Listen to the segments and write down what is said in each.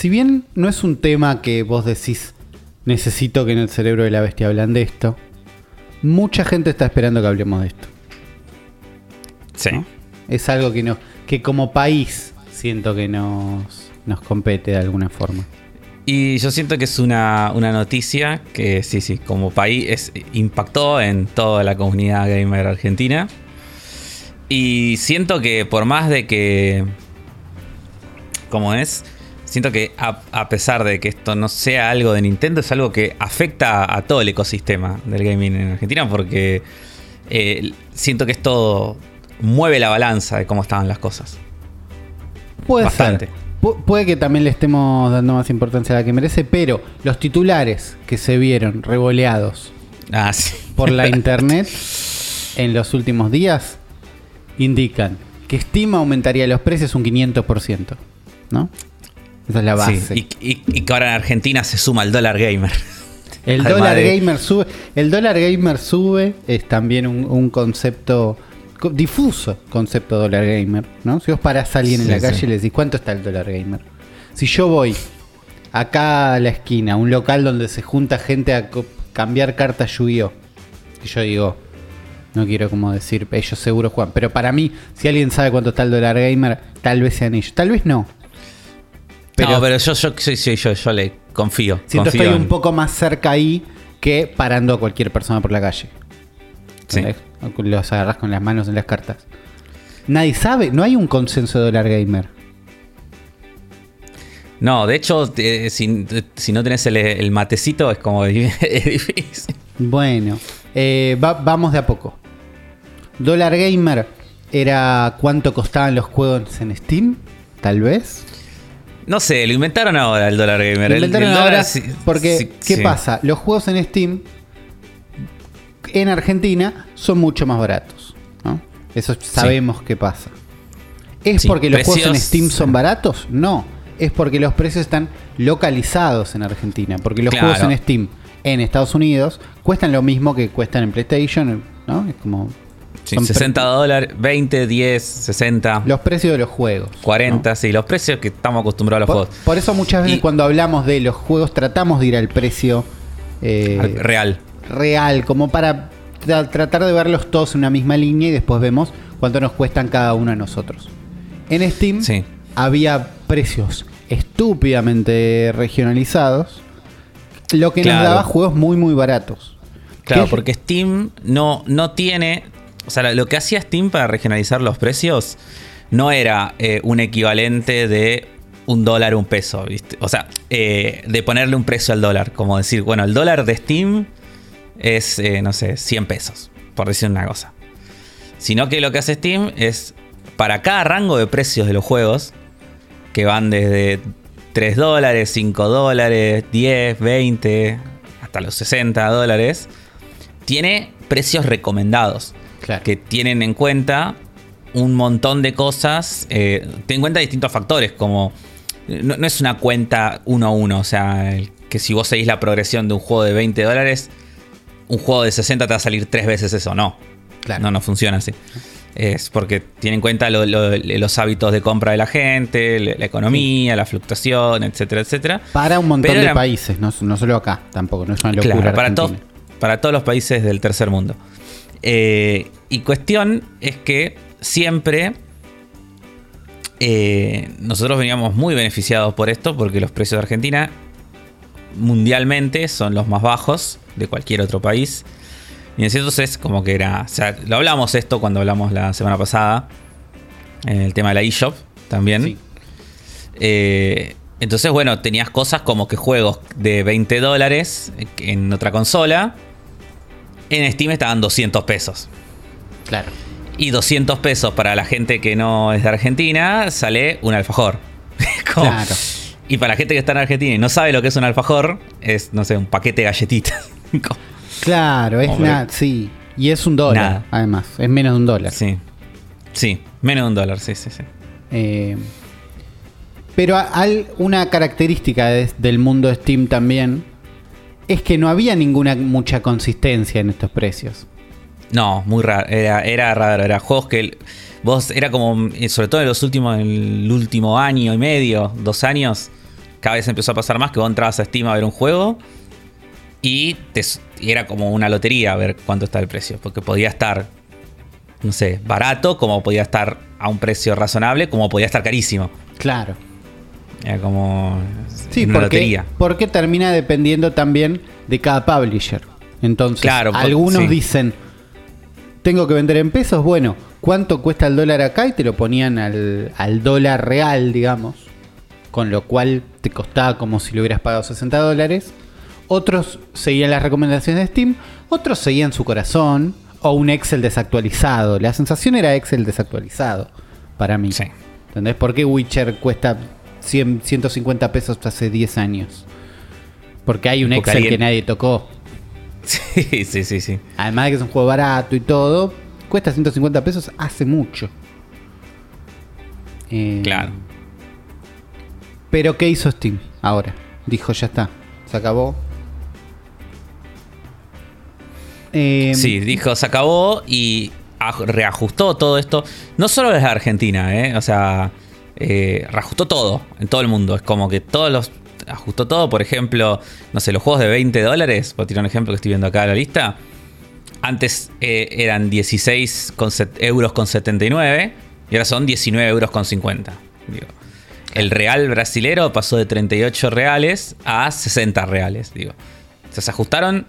si bien no es un tema que vos decís, necesito que en el cerebro de la bestia hablan de esto, mucha gente está esperando que hablemos de esto. Sí. ¿no? Es algo que, no, que como país siento que nos, nos compete de alguna forma. Y yo siento que es una, una noticia que sí, sí, como país es, impactó en toda la comunidad gamer argentina. Y siento que por más de que... ¿Cómo es? Siento que a, a pesar de que esto no sea algo de Nintendo, es algo que afecta a todo el ecosistema del gaming en Argentina porque eh, siento que esto mueve la balanza de cómo estaban las cosas. Puede Bastante. ser. Pu- puede que también le estemos dando más importancia a la que merece, pero los titulares que se vieron revoleados Ah, sí. por la internet en los últimos días indican que Steam aumentaría los precios un 500%. ¿No? Esa es la Sí, base. y, y- y que ahora en Argentina se suma el dólar gamer. El Además dólar de- gamer sube. El dólar gamer sube es también un, un concepto co- difuso, concepto dólar gamer, ¿no? Si vos parás a alguien en la calle sí. y le decís cuánto está el dólar gamer. Si yo voy acá a la esquina, a un local donde se junta gente a cambiar cartas Yu-Gi-Oh! Y yo digo, no quiero como decir, ellos seguro juegan. Pero para mí, si alguien sabe cuánto está el dólar gamer, tal vez sean ellos. Tal vez no. No, pero yo, yo, sí, sí, yo, yo le confío. Siento confío estoy en- un poco más cerca ahí que parando a cualquier persona por la calle. Sí. Los agarras con las manos en las cartas. Nadie sabe, no hay un consenso de dólar gamer. No, de hecho, eh, si, si no tenés el, el matecito, es como es difícil. Bueno, eh, va- vamos de a poco. Dólar gamer era cuánto costaban los juegos en Steam, tal vez. No sé, lo inventaron ahora el dólar gamer. Lo inventaron el ahora porque, sí, ¿qué sí. pasa? Los juegos en Steam en Argentina son mucho más baratos. ¿no? Eso sabemos que pasa. ¿Es porque los juegos en Steam son baratos? No. Es porque los precios están localizados en Argentina. Porque los Claro. juegos en Steam en Estados Unidos cuestan lo mismo que cuestan en PlayStation. ¿no? Es como. Sí, son pre- 60 dólares, 20, 10, 60, Los precios de los juegos. 40, ¿no? sí, los precios que estamos acostumbrados a los Por, juegos. por eso muchas veces Y- cuando hablamos de los juegos tratamos de ir al precio eh, Al- Real. real, como para tra- tratar de verlos todos en una misma línea y después vemos cuánto nos cuestan cada uno de nosotros. En Steam Sí. había precios estúpidamente regionalizados, lo que nos daba juegos muy muy baratos. Claro, ¿Qué- porque Steam no, no tiene. O sea, lo que hacía Steam para regionalizar los precios no era eh, un equivalente de un dólar, un peso. O sea, eh, de ponerle un precio al dólar. Como decir, bueno, el dólar de Steam es, eh, no sé, 100 pesos, por decir una cosa. Sino que lo que hace Steam es, para cada rango de precios de los juegos, que van desde 3 dólares, 5 dólares, 10, 20, hasta los 60 dólares, tiene precios recomendados Claro. que tienen en cuenta un montón de cosas, eh, ten en cuenta distintos factores, como no, no es una cuenta uno a uno, o sea, que si vos seguís la progresión de un juego de 20 dólares, un juego de 60 te va a salir tres veces eso, no. Claro. No, no funciona así. Es porque tiene en cuenta lo- lo- los hábitos de compra de la gente, la la economía, la fluctuación, etcétera, etcétera. Para un montón Pero de países, no, no solo acá, tampoco, no es una locura. Claro, para, argentina. para todos los países del tercer mundo. Eh, y cuestión es que siempre eh, nosotros veníamos muy beneficiados por esto porque los precios de Argentina mundialmente son los más bajos de cualquier otro país. Y entonces como que era, o sea, lo hablamos esto cuando hablamos la semana pasada, en el tema de la eShop también. Sí. Eh, entonces, bueno, tenías cosas como que juegos de 20 dólares en otra consola. En Steam estaban 200 pesos. Claro. Y 200 pesos para la gente que no es de Argentina sale un alfajor. Como- Claro. Y para la gente que está en Argentina y no sabe lo que es un alfajor, es, no sé, un paquete de galletitas. Como- Claro, es nada, sí. Y es un dólar, Nada. además. Es menos de un dólar. sí. Sí, menos de un dólar, sí, sí, sí. Eh, pero al- una característica de- del mundo Steam también es que no había ninguna mucha consistencia en estos precios. No, muy raro. Era, era raro. Era juegos que vos era como, eh, sobre todo en los últimos, en el último año y medio, dos años, cada vez empezó a pasar más que vos entrabas a Steam a ver un juego y, te, y era como una lotería a ver cuánto está el precio. Porque podía estar, no sé, barato, como podía estar a un precio razonable, como podía estar carísimo. Claro. Era como Sí, una porque, lotería. porque termina dependiendo también de cada publisher. Entonces, Claro, algunos sí. dicen, tengo que vender en pesos, bueno, ¿cuánto cuesta el dólar acá? Y te lo ponían al, al dólar real, digamos. Con lo cual te costaba como si lo hubieras pagado 60 dólares. Otros seguían las recomendaciones de Steam, otros seguían su corazón o un Excel desactualizado. La sensación era Excel desactualizado para mí. Sí. ¿Entendés? ¿Por qué Witcher cuesta 100, 150 pesos hace 10 años? Porque hay un Excel que nadie tocó. Sí, sí, sí, sí. Además de que es un juego barato y todo, cuesta 150 pesos hace mucho. Eh, Claro. Pero ¿qué hizo Steam ahora? Dijo, ya está, se acabó. Eh, Sí, dijo, se acabó y aj- reajustó todo esto. No solo desde Argentina, ¿eh? O sea, eh, reajustó todo en todo el mundo. Es como que todos los. Ajustó todo, por ejemplo, no sé, los juegos de 20 dólares, por tirar un ejemplo que estoy viendo acá en la lista. Antes eh, eran 16 con euros con 79 y ahora son 19 euros con 50. Digo. El real brasilero pasó de 38 reales a 60 reales. Digo. Se ajustaron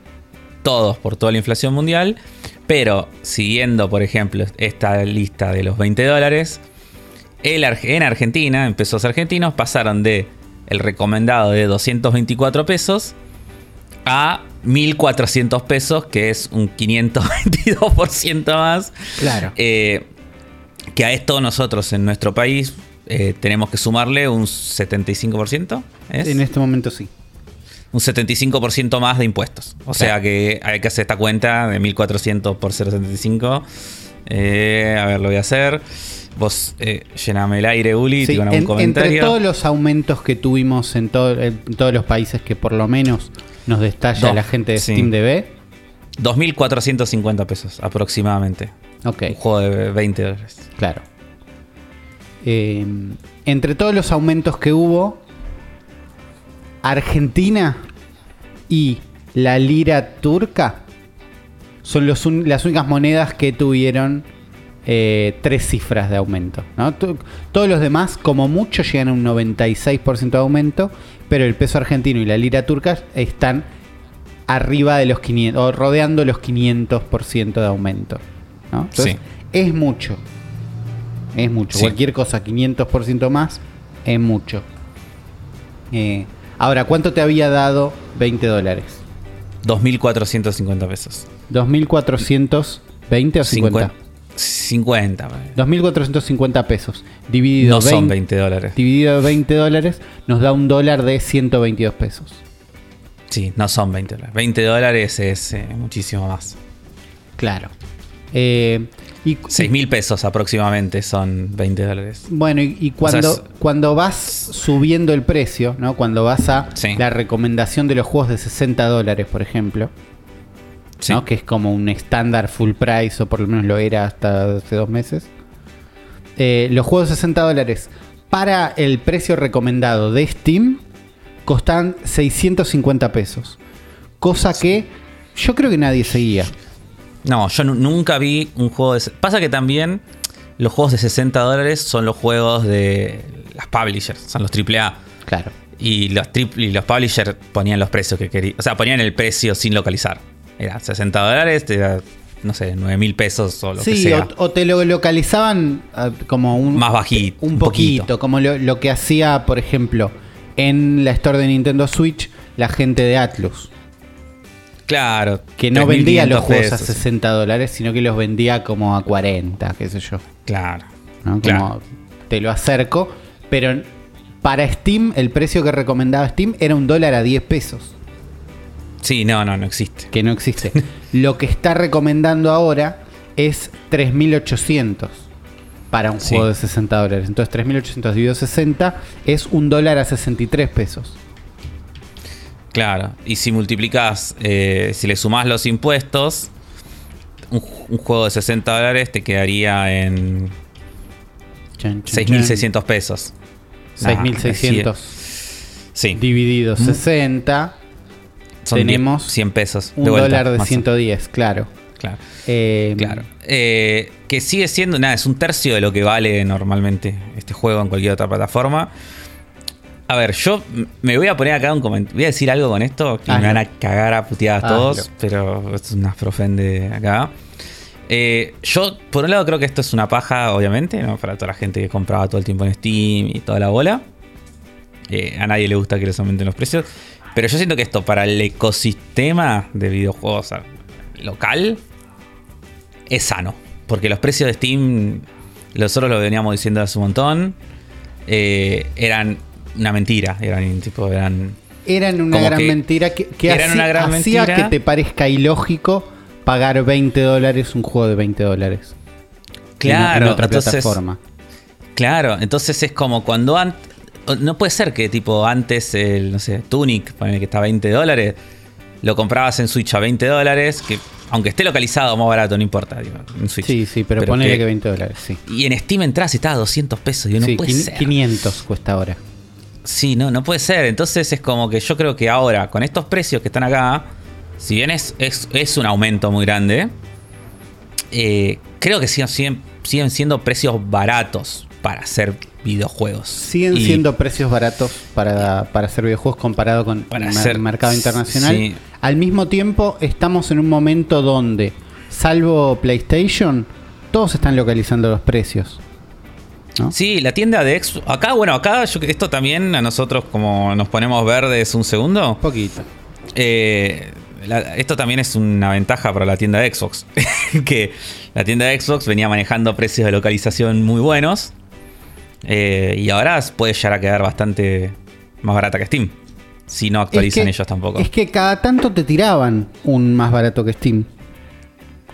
todos por toda la inflación mundial. Pero siguiendo, por ejemplo, esta lista de los 20 dólares, el en Argentina, en pesos argentinos, pasaron de el recomendado de 224 pesos a 1400 pesos, que es un 522% más. Claro. Eh, que a esto nosotros en nuestro país eh, tenemos que sumarle un 75%. ¿es? En este momento sí. un 75% más de impuestos. O sea que hay que hacer esta cuenta de 1400 por 0.75. Eh, a ver, lo voy a hacer. Vos eh, llename el aire, Uli, Sí, con algún en- comentario. entre todos los aumentos que tuvimos en, todo- en todos los países que por lo menos nos destalla la gente de sí. Steam DB. 2.450 pesos aproximadamente. Ok. Un juego de 20 dólares. Claro. Eh, entre todos los aumentos que hubo, Argentina y la lira turca son los un- las únicas monedas que tuvieron eh, tres cifras de aumento. Todos los demás, como mucho, llegan a un 96% de aumento, pero el peso argentino y la lira turca están arriba de los 500, o rodeando los 500% de aumento. ¿no? Entonces, Sí. es mucho. Es mucho. Sí. Cualquier cosa, 500% más, es mucho. Eh, ahora, ¿cuánto te había dado 20 dólares? 2.450 pesos. ¿2.420 o 50? 50. 2.450 pesos. Dividido, No son 20 20 dólares. dividido 20 dólares nos da un dólar de 122 pesos. Sí, no son 20 dólares. 20 dólares es eh, muchísimo más. Claro. Eh, y, 6 mil pesos aproximadamente son 20 dólares. Bueno, y, y cuando, O sea, cuando vas subiendo el precio, ¿no? Cuando vas a Sí. la recomendación de los juegos de 60 dólares, por ejemplo, Sí. ¿no? que es como un estándar full price, o por lo menos lo era hasta hace dos meses. Eh, los juegos de 60 dólares para el precio recomendado de Steam costan 650 pesos. Cosa que yo creo que nadie seguía. No, yo nu- nunca vi un juego de... Pasa que también los juegos de 60 dólares son los juegos de las publishers, son los AAA. Claro. Y los, y los publishers ponían los precios que querían. O sea, ponían el precio sin localizar. Era 60 dólares, te da, no sé, 9 mil pesos o lo que Sí, sea. o, o te lo localizaban ah, como un... Más bajito, Un un poquito, poquito. como lo, lo que hacía, por ejemplo, en la store de Nintendo Switch, la gente de Atlus. Claro. Que no 3.500 vendía los juegos a pesos. 60 dólares, sino que los vendía como a 40, qué sé yo. Claro. ¿no? Como Claro. te lo acerco, pero para Steam, el precio que recomendaba Steam era un dólar a 10 pesos, Sí, no, no, no existe. que no existe. lo que está recomendando ahora es 3.800 para un Sí. juego de 60 dólares. Entonces 3.800 dividido 60 es un dólar a 63 pesos. Claro. Y si multiplicas, eh, si le sumás los impuestos, un, un juego de 60 dólares te quedaría en Chan, chan, 6.600 pesos. chan. 6.600. Sí. dividido 60, Son tenemos 10, 100 pesos. un vuelta, dólar de más o- 110, claro. Claro. Eh, Claro. Eh, que sigue siendo, nada, es un tercio de lo que vale normalmente este juego en cualquier otra plataforma. A ver, yo me voy a poner acá un comentario. Voy a decir algo con esto que Hazlo. me van a cagar a puteadas Hazlo. todos, pero es una profen de acá. Eh, yo, por un lado, creo que esto es una paja, obviamente, ¿no? Para toda la gente que compraba todo el tiempo en Steam y toda la bola. Eh, a nadie le gusta que les aumenten los precios. Pero yo siento que esto para el ecosistema de videojuegos local es sano. Porque los precios de Steam, nosotros lo veníamos diciendo hace un montón, eh, eran una mentira. Eran tipo, eran. Eran una gran que mentira que, que eran hacía, una gran hacía mentira. que te parezca ilógico pagar 20 dólares un juego de 20 dólares. Claro, en, en otra entonces- plataforma. Claro, entonces es como cuando antes. No puede ser que, tipo, antes el, no sé, Tunic, ponele que está a 20 dólares, lo comprabas en Switch a 20 dólares, que aunque esté localizado más barato, no importa, digo, en Switch. Sí, sí, pero, ponele que, 20 dólares, sí. Y en Steam entras y está a 200 pesos, y no Sí, puede quin- ser. 500 cuesta ahora. Sí, no, no puede ser. Entonces es como que yo creo que ahora, con estos precios que están acá, si bien es, es, es un aumento muy grande, eh, creo que siguen, siguen, siguen siendo precios baratos para hacer videojuegos. Siguen Y- siendo precios baratos para, para hacer videojuegos comparado con Para el hacer- mercado internacional. sí. Al mismo tiempo, estamos en un momento donde, salvo PlayStation, todos están localizando los precios. ¿no? Sí, la tienda de Xbox. Acá, bueno, acá yo- esto también a nosotros, como nos ponemos verdes un segundo, Un poquito. Eh, la- esto también es una ventaja para la tienda de Xbox. que la tienda de Xbox venía manejando precios de localización muy buenos. Eh, y ahora puede llegar a quedar bastante más barata que Steam. Si no actualizan Es que- ellos tampoco. Es que cada tanto te tiraban un más barato que Steam.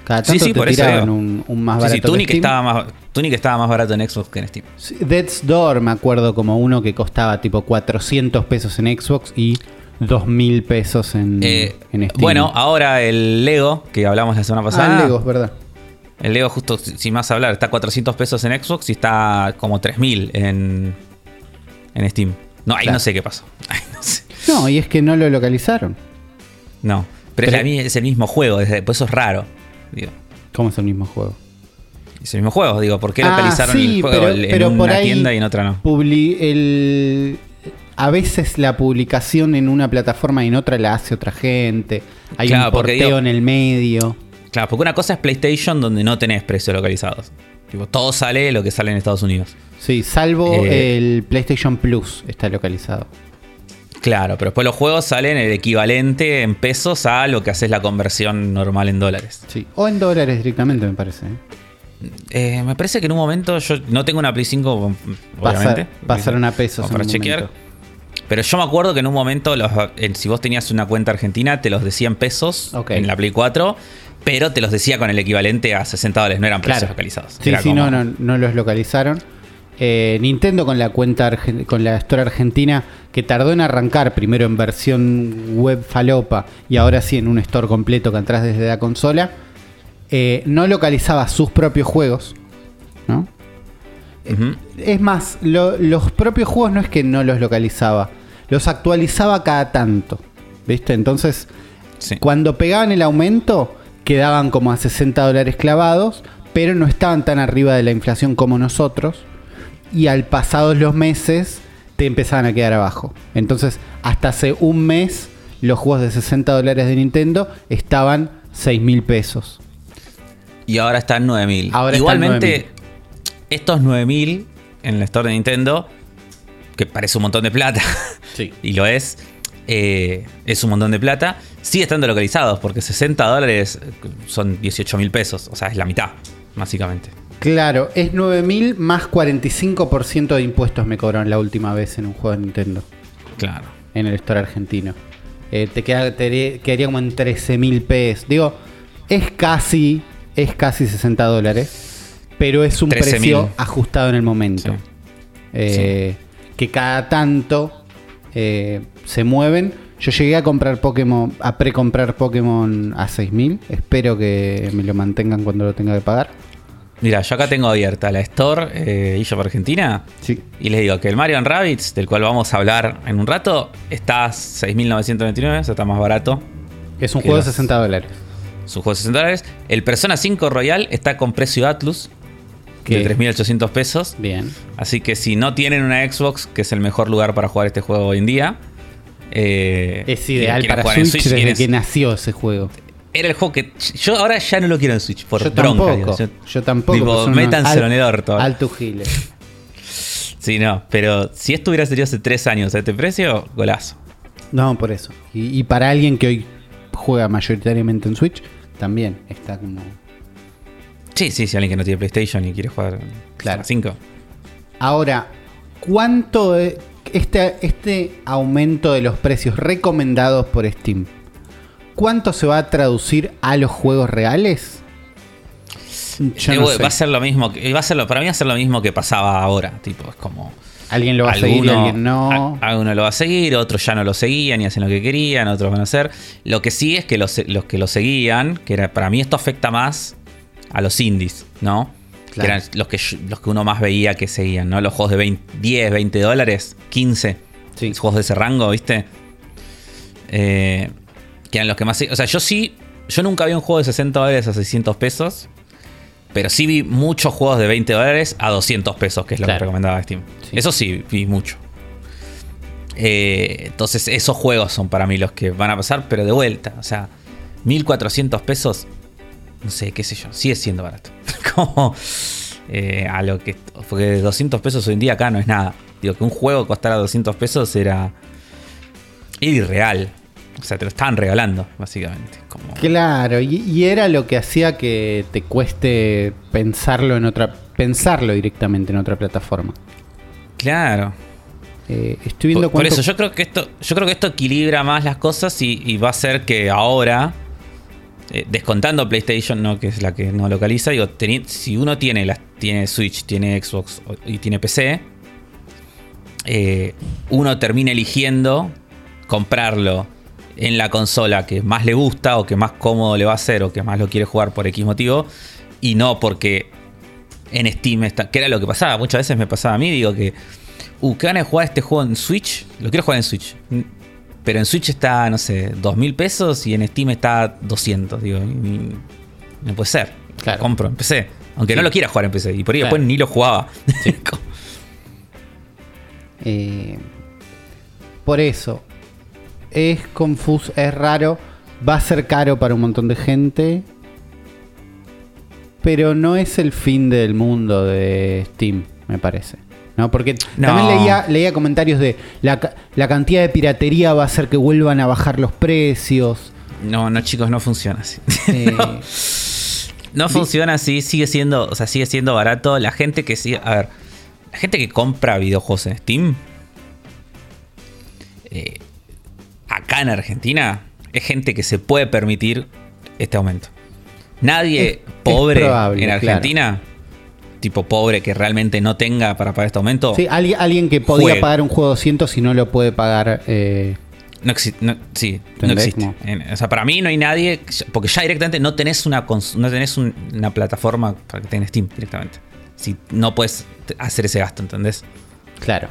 Cada Sí, tanto sí, te por tiraban un, un más Sí, barato sí, que Tunic Steam. estaba, más, Tunic estaba más barato en Xbox que en Steam. Sí, Death's Door me acuerdo como uno que costaba tipo 400 pesos en Xbox y 2000 pesos en, Eh, en Steam. bueno, ahora el Lego, que hablamos la semana pasada. ah, el Lego, es verdad. El Lego, justo si- sin más hablar, está a 400 pesos en Xbox y está como 3000 en, en Steam. No, ahí Claro. no sé qué pasó. No sé. No, y es que no lo localizaron. No, pero, Pero- es, la es el mismo juego, es- por eso es raro. Digo, ¿Cómo es el mismo juego? es el mismo juego, digo, ¿por qué Ah, localizaron sí, el juego pero- en pero una por ahí tienda y en otra no? Publi- el- a veces la publicación en una plataforma y en otra la hace otra gente. Hay Claro, un porque porteo digo- en el medio. Claro, porque una cosa es PlayStation donde no tenés precios localizados. Tipo, todo sale lo que sale en Estados Unidos. Sí, salvo Eh, el PlayStation Plus está localizado. Claro, pero después los juegos salen el equivalente en pesos a lo que haces la conversión normal en dólares. Sí. O en dólares directamente, me parece. ¿eh? Eh, me parece que en un momento yo no tengo una Play 5, obviamente. Pasa- pasaron a pesos para en un chequear. momento. Pero yo me acuerdo que en un momento, los- si vos tenías una cuenta argentina, te los decía en pesos en la Play 4, pero te los decía con el equivalente a 60 dólares, no eran precios Claro. localizados. Sí, Era sí, como- no, no, no los localizaron. Eh, Nintendo con la cuenta con la Store Argentina que tardó en arrancar primero en versión web falopa y ahora sí en un store completo que entras desde la consola, eh, no localizaba sus propios juegos, ¿no? Es más, lo- los propios juegos no es que no los localizaba, los actualizaba cada tanto, ¿viste? Entonces, Sí. cuando pegaban el aumento, quedaban como a 60 dólares clavados, pero no estaban tan arriba de la inflación como nosotros. Y al pasados los meses, te empezaban a quedar abajo. Entonces, hasta hace un mes, los juegos de 60 dólares de Nintendo estaban 6 mil pesos. Y ahora están 9000. Ahora están Igualmente, 9.000. estos 9000 en el store de Nintendo, que parece un montón de plata, Sí. y lo es, eh, es un montón de plata, sigue estando localizados, porque 60 dólares son 18 mil pesos, o sea, es la mitad, básicamente. Claro, es 9 mil más 45% de impuestos me cobraron la última vez en un juego de Nintendo. Claro. en el store argentino. Eh, te, queda, te quedaría como en 13 mil pesos. Digo, es casi, es casi 60 dólares, pero es un 13.000. precio ajustado en el momento. Sí. Eh, Que cada tanto eh, se mueven. Yo llegué a comprar Pokémon, a precomprar Pokémon a 6 mil. Espero que me lo mantengan cuando lo tenga que pagar. Mira, yo acá tengo abierta la Store eh, eShop Argentina. Sí. Y les digo que el Mario Rabbids, del cual vamos a hablar en un rato, está a 6.999, eso está más barato. Es un juego de los- 60 dólares. Su juego de 60 dólares. El Persona 5 Royal está con precio Atlus De 3.800 pesos. Bien. Así que si no tienen una Xbox, que es el mejor lugar para jugar este juego hoy en día. eh, Es ideal para jugar en Switch, desde que nació ese juego. Era el juego que. Yo ahora ya no lo quiero en Switch, por yo bronca. tampoco. digo. Yo, tampoco. Tipo, métanselo al- en el orto. Alto giles. Sí, no, pero si esto hubiera salido hace tres años a este precio, golazo. No, por eso. Y, y para alguien que hoy juega mayoritariamente en Switch, también está como. Sí, sí, si alguien que no tiene PlayStation y quiere jugar Claro. 5. Ahora, ¿cuánto es este, este aumento de los precios recomendados por Steam? ¿Cuánto se va a traducir a los juegos reales? Yo no sé. Va a ser lo mismo, que- va a ser lo- para mí va a ser lo mismo que pasaba ahora, tipo, es como Alguien lo va a seguir alguien no. a- alguno lo va a seguir, otros ya no lo seguían y hacen lo que querían, otros van a hacer. Lo que sí es que los, los que lo seguían, que era, para mí esto afecta más a los indies, ¿no? Que eran los que, los que uno más veía que seguían, ¿no? Los juegos de 20, 10, 20 dólares, 15. Sí. Juegos de ese rango, ¿viste? Eh, que eran los que más... O sea, yo sí... Yo nunca vi un juego de 60 dólares a 600 pesos. Pero sí vi muchos juegos de 20 dólares a 200 pesos, que es lo Claro. que recomendaba Steam. Sí. Eso sí, vi mucho. Eh, entonces, esos juegos son para mí los que van a pasar, pero de vuelta. O sea, 1400 pesos, no sé, qué sé yo, sigue siendo barato. Como eh, a lo que. Porque 200 pesos hoy en día acá no es nada. Digo, que un juego costara 200 pesos era. Irreal. O sea, te lo estaban regalando, básicamente. Como, Claro, y, y era lo que hacía que te cueste pensarlo en otra, pensarlo directamente en otra plataforma. claro. Eh, estoy viendo Por, por cuánto- eso, yo creo que esto, yo creo que esto equilibra más las cosas y, y va a hacer que ahora, eh, descontando PlayStation, no que es la que no localiza, digo, si uno tiene Switch, tiene Xbox y tiene PC, eh, uno termina eligiendo comprarlo en la consola que más le gusta o que más cómodo le va a hacer o que más lo quiere jugar por X motivo y no porque en Steam está, que era lo que pasaba, muchas veces me pasaba a mí, digo que uh, ¿qué jugar este juego en Switch? Lo quiero jugar en Switch. Pero en Switch está, no sé, dos mil pesos y en Steam está 200. Digo, no puede ser. Claro. Compro en PC. Aunque Sí. no lo quiera jugar en PC. Y por ahí Claro. después ni lo jugaba. Eh, por eso, es confuso, es raro, va a ser caro para un montón de gente, pero no es el fin del mundo de Steam, me parece. ¿No? Porque No. también leía, leía comentarios de la, la cantidad de piratería va a hacer que vuelvan a bajar los precios. no, no, chicos, no funciona así. Eh, No funciona así, sigue siendo, o sea, sigue siendo barato. La gente que sigue, a ver, la gente que compra videojuegos en Steam, eh, acá en Argentina, es gente que se puede permitir este aumento. Nadie Es- es pobre probable, en claro. Tipo pobre que realmente no tenga para pagar este aumento, sí, alguien, alguien que podía pagar un juego 200 y no lo puede pagar. eh, no, exi- no- sí, no existe. O sea, para mí no hay nadie, porque ya directamente no tenés una, no tenés un- una plataforma para que tengas Steam directamente. Si no puedes hacer ese gasto, ¿entendés? claro.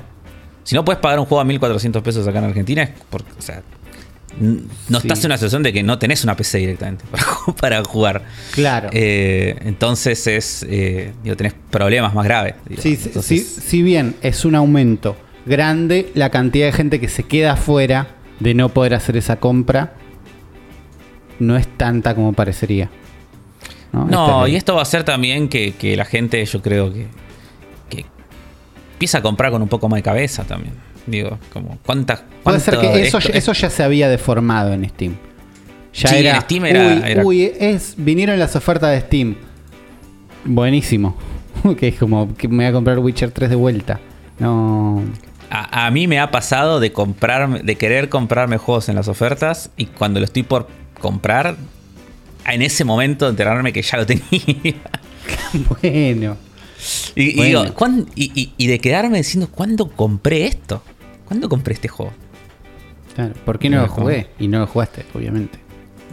Si no puedes pagar un juego a 1400 pesos acá en Argentina, es porque, o sea, no Sí. estás en una situación de que no tenés una PC directamente para, ju- para jugar. Claro. Eh, entonces es, eh, digo, tenés problemas más graves. Sí, sí, Entonces, sí, si bien es un aumento grande, la cantidad de gente que se queda fuera de no poder hacer esa compra no es tanta como parecería. No, y esto va a hacer también que, que la gente, yo creo que, que empieza a comprar con un poco más de cabeza también. Digo, como cuántas. Puede ser que eso, esto- eso ya se había deformado en Steam. Ya Sí, era, en Steam era- uy, era- uy, es, vinieron las ofertas de Steam. Buenísimo. que es como que me voy a comprar Witcher 3 de vuelta. No. A, a mí me ha pasado de comprar, de querer comprarme juegos en las ofertas y cuando lo estoy por comprar, en ese momento enterarme que ya lo tenía. bueno. y, y Bueno. digo, ¿cuán- y, y- y de quedarme diciendo, ¿cuándo compré esto? ¿Cuándo compré este juego? Claro, ¿Por qué no No, lo jugué? Y no lo jugaste, obviamente.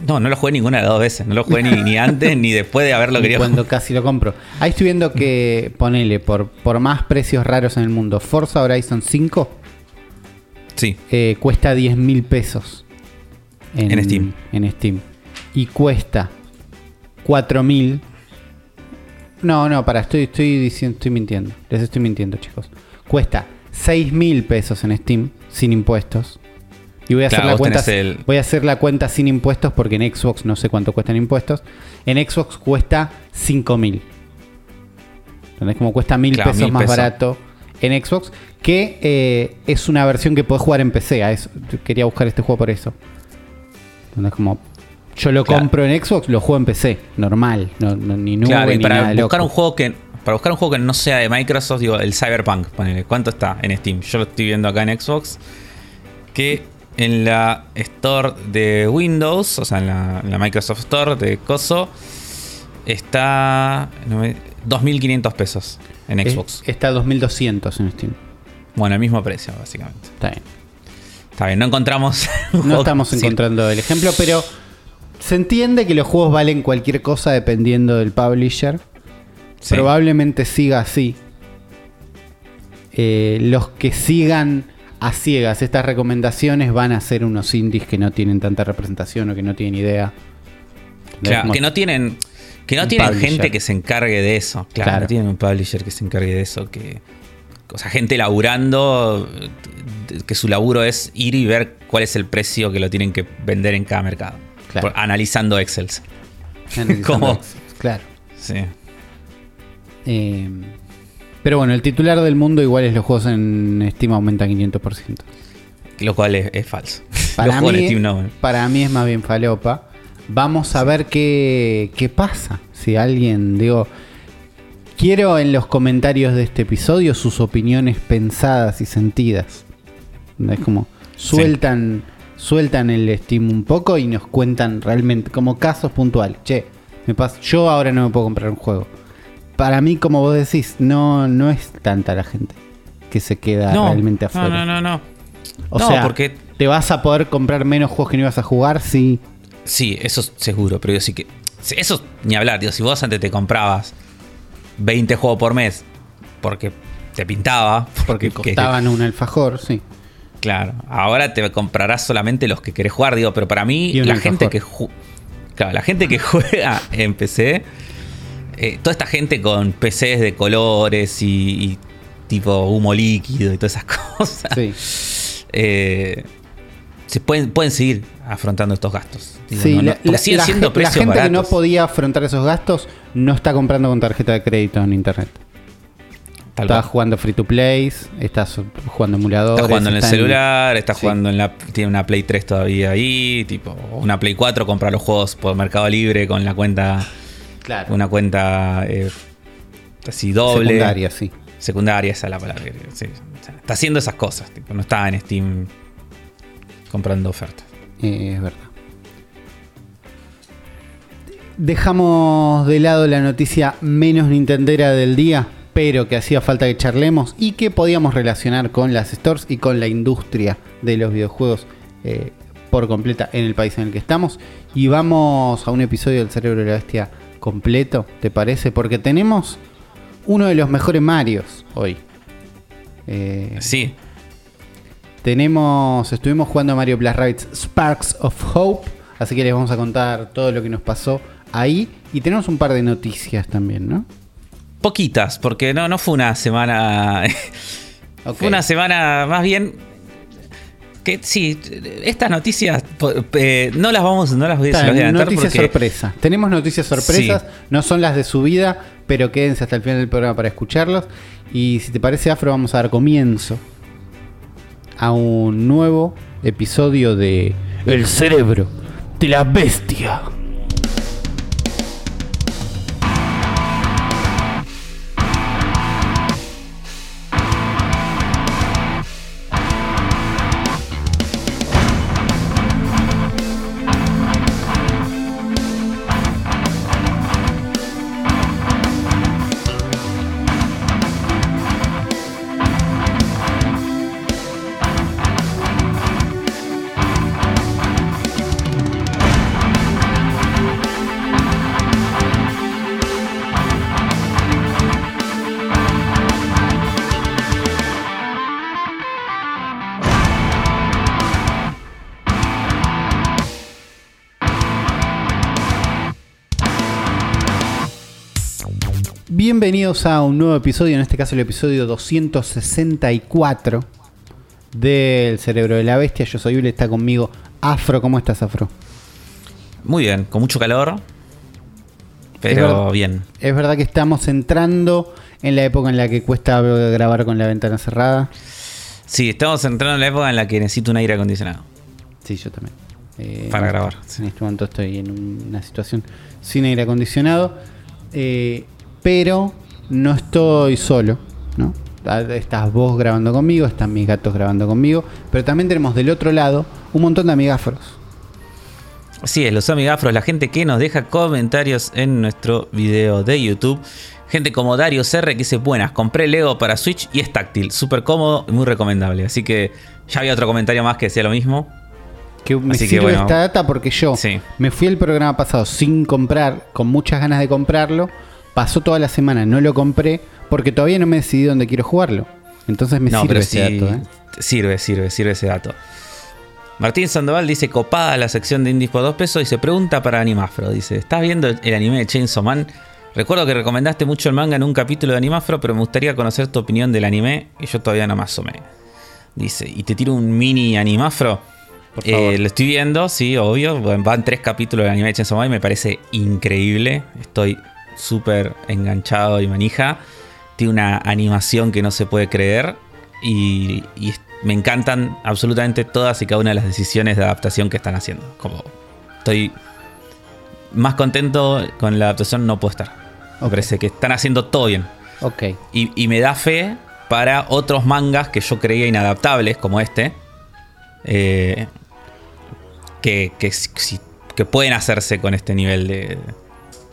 No, no lo jugué ninguna de las dos veces. No lo jugué ni, ni antes ni después de haberlo querido cuando casi lo compro. Ahí estoy viendo que, ponele, por, por más precios raros en el mundo, Forza Horizon 5 Sí. eh, cuesta 10 mil pesos En Steam. en Steam. Y cuesta 4 mil. No, no, para, estoy, estoy diciendo, estoy mintiendo. Les estoy mintiendo, chicos. Cuesta 6 mil pesos en Steam sin impuestos. Y voy a, Claro, hacer la cuenta, el- voy a hacer la cuenta sin impuestos porque en Xbox no sé cuánto cuestan impuestos. En Xbox cuesta 5 mil. ¿Entendés? Como cuesta mil Claro, pesos más pesos. barato en Xbox. Que eh, es una versión que podés jugar en PC. A eso, quería buscar este juego por eso. ¿Entendés? Como yo lo Claro. compro en Xbox, lo juego en PC. Normal. No, no- ni nube Claro, y ni para nada buscar loco. un juego que. Para buscar un juego que no sea de Microsoft, digo, el Cyberpunk, ponele, ¿cuánto está en Steam? Yo lo estoy viendo acá en Xbox. Que en la Store de Windows, o sea, en la, en la Microsoft Store de Coso, está. no me- 2.500 pesos en Xbox. está 2200 en Steam. Bueno, el mismo precio, básicamente. Está bien. Está bien, no encontramos. No estamos encontrando el ejemplo, pero se entiende que los juegos valen cualquier cosa dependiendo del publisher. Sí. Probablemente siga así. Eh, los que sigan a ciegas estas recomendaciones van a ser unos indies que no tienen tanta representación o que no tienen idea. Que no tienen, que no tienen publisher. gente que se encargue de eso. Claro, Claro. no tienen un publisher que se encargue de eso. Que, o sea, gente laburando, que su laburo es ir y ver cuál es el precio que lo tienen que vender en cada mercado. Claro. Por- analizando Excels. Analizando. Excel, Claro. Sí. Eh, pero bueno, el titular del mundo igual es los juegos en Steam aumentan 500%. Lo cual es, es falso. Para Los mí, Steam no. para mí es más bien falopa. Vamos a ver qué, qué pasa. Si alguien, digo, quiero en los comentarios de este episodio sus opiniones pensadas y sentidas. Es como sueltan, sueltan el Steam un poco y nos cuentan realmente como casos puntuales. Che, me pasa, yo ahora no me puedo comprar un juego. Para mí, como vos decís, no, no es tanta la gente que se queda No, realmente afuera. no, no, no. O No, sea, porque- te vas a poder comprar menos juegos que no ibas a jugar, sí. Sí, eso es seguro, pero yo sí que. Eso ni hablar, digo, si vos antes te comprabas 20 juegos por mes porque te pintaba, Porque que- costaban un alfajor, sí. Claro, ahora te comprarás solamente los que querés jugar, digo, pero para mí la alfajor. gente que claro, la gente que juega en PC, eh, toda esta gente con PCs de colores y, y tipo humo líquido y todas esas cosas, Sí. eh, se pueden, pueden seguir afrontando estos gastos. Digo, Sí, no- no- la, siguen la siendo la precios gente que no podía afrontar esos gastos no está comprando con tarjeta de crédito en internet. Tal Está cual. jugando free to play, está su- jugando emuladores. Está jugando en el celular, está sí. jugando en la. Tiene una Play 3 todavía ahí, tipo, una Play 4, compra los juegos por Mercado Libre con la cuenta. Claro. Una cuenta eh, así doble. Secundaria, sí. Secundaria, esa es la palabra. que- sí. O sea, está haciendo esas cosas, tipo, no está en Steam comprando ofertas. Eh, es verdad. Dejamos de lado la noticia menos nintendera del día, pero que hacía falta que charlemos y que podíamos relacionar con las stores y con la industria de los videojuegos eh, por completa en el país en el que estamos. Y vamos a un episodio del Cerebro de la Bestia completo, ¿te parece? Porque tenemos uno de los mejores Marios hoy. Eh, Sí, tenemos, estuvimos jugando a Mario Plus Rabbids Sparks of Hope, así que les vamos a contar todo lo que nos pasó ahí y tenemos un par de noticias también, ¿no? poquitas, porque no, no fue una semana. Fue una semana más bien. Que sí, estas noticias eh, no las vamos, no las voy, a adelantar noticias porque sorpresa. Tenemos noticias sorpresas, Sí. no son las de su vida, pero quédense hasta el final del programa para escucharlos. Y si te parece, Afro, vamos a dar comienzo a un nuevo episodio de El cerebro de la bestia. Bienvenidos a un nuevo episodio, en este caso el episodio 264 del Cerebro de la Bestia. Yo soy Ule, está conmigo Afro. ¿Cómo estás, Afro? Muy bien, con mucho calor, pero verdad. bien. Es verdad que estamos entrando en la época en la que cuesta grabar con la ventana cerrada. Sí, estamos entrando en la época en la que necesito un aire acondicionado. Sí, yo también. Eh, Para grabar, En este momento estoy en una situación sin aire acondicionado. eh, pero no estoy solo, ¿no? Ah, Estás vos grabando conmigo, están mis gatos grabando conmigo. Pero también tenemos del otro lado un montón de amigáforos. Así es, los amigafros, la gente que nos deja comentarios en nuestro video de YouTube. Gente como Dario R que dice, buenas, compré Lego para Switch y es táctil, súper cómodo y muy recomendable. Así que ya había otro comentario más que decía lo mismo. Que me Así que bueno. esta data porque yo Sí. me fui el programa pasado sin comprar, con muchas ganas de comprarlo. Pasó toda la semana, no lo compré porque todavía no me decidí dónde quiero jugarlo. Entonces me sirve ese dato, ¿eh? Sirve, sirve, sirve ese dato. Martín Sandoval dice copada la sección de indies por dos pesos y se pregunta para Animafro. Dice, ¿estás viendo el anime de Chainsaw Man? Recuerdo que recomendaste mucho el manga en un capítulo de Animafro, pero me gustaría conocer tu opinión del anime y yo todavía no me asomé. Dice, y te tiro un mini Animafro. Por favor. Eh, lo estoy viendo, sí, obvio. Van tres capítulos del anime de Chainsaw Man y me parece increíble. Estoy súper enganchado y manija. Tiene una animación que no se puede creer. Y, me encantan absolutamente todas y cada una de las decisiones de adaptación que están haciendo. Como estoy más contento con la adaptación, no puedo estar. Me Ok. parece que están haciendo todo bien. Ok. Y, y me da fe para otros mangas que yo creía inadaptables, como este, eh, que, que, si- que pueden hacerse con este nivel de,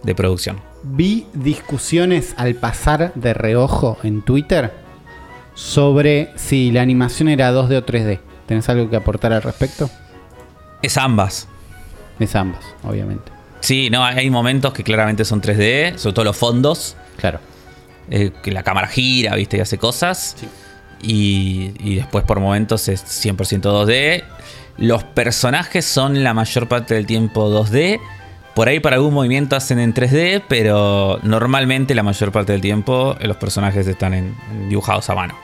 de producción. Vi discusiones al pasar de reojo en Twitter sobre si la animación era 2D o 3D. ¿Tenés algo que aportar al respecto? Es ambas. Es ambas, obviamente. Sí, no, hay momentos que claramente son 3D, sobre todo los fondos, Claro. eh, que la cámara gira, viste, y hace cosas. Sí. Y, y después por momentos es 100% 2D. Los personajes son la mayor parte del tiempo 2D. Por ahí para algún movimiento hacen en 3D, pero normalmente la mayor parte del tiempo los personajes están en, en dibujados a mano,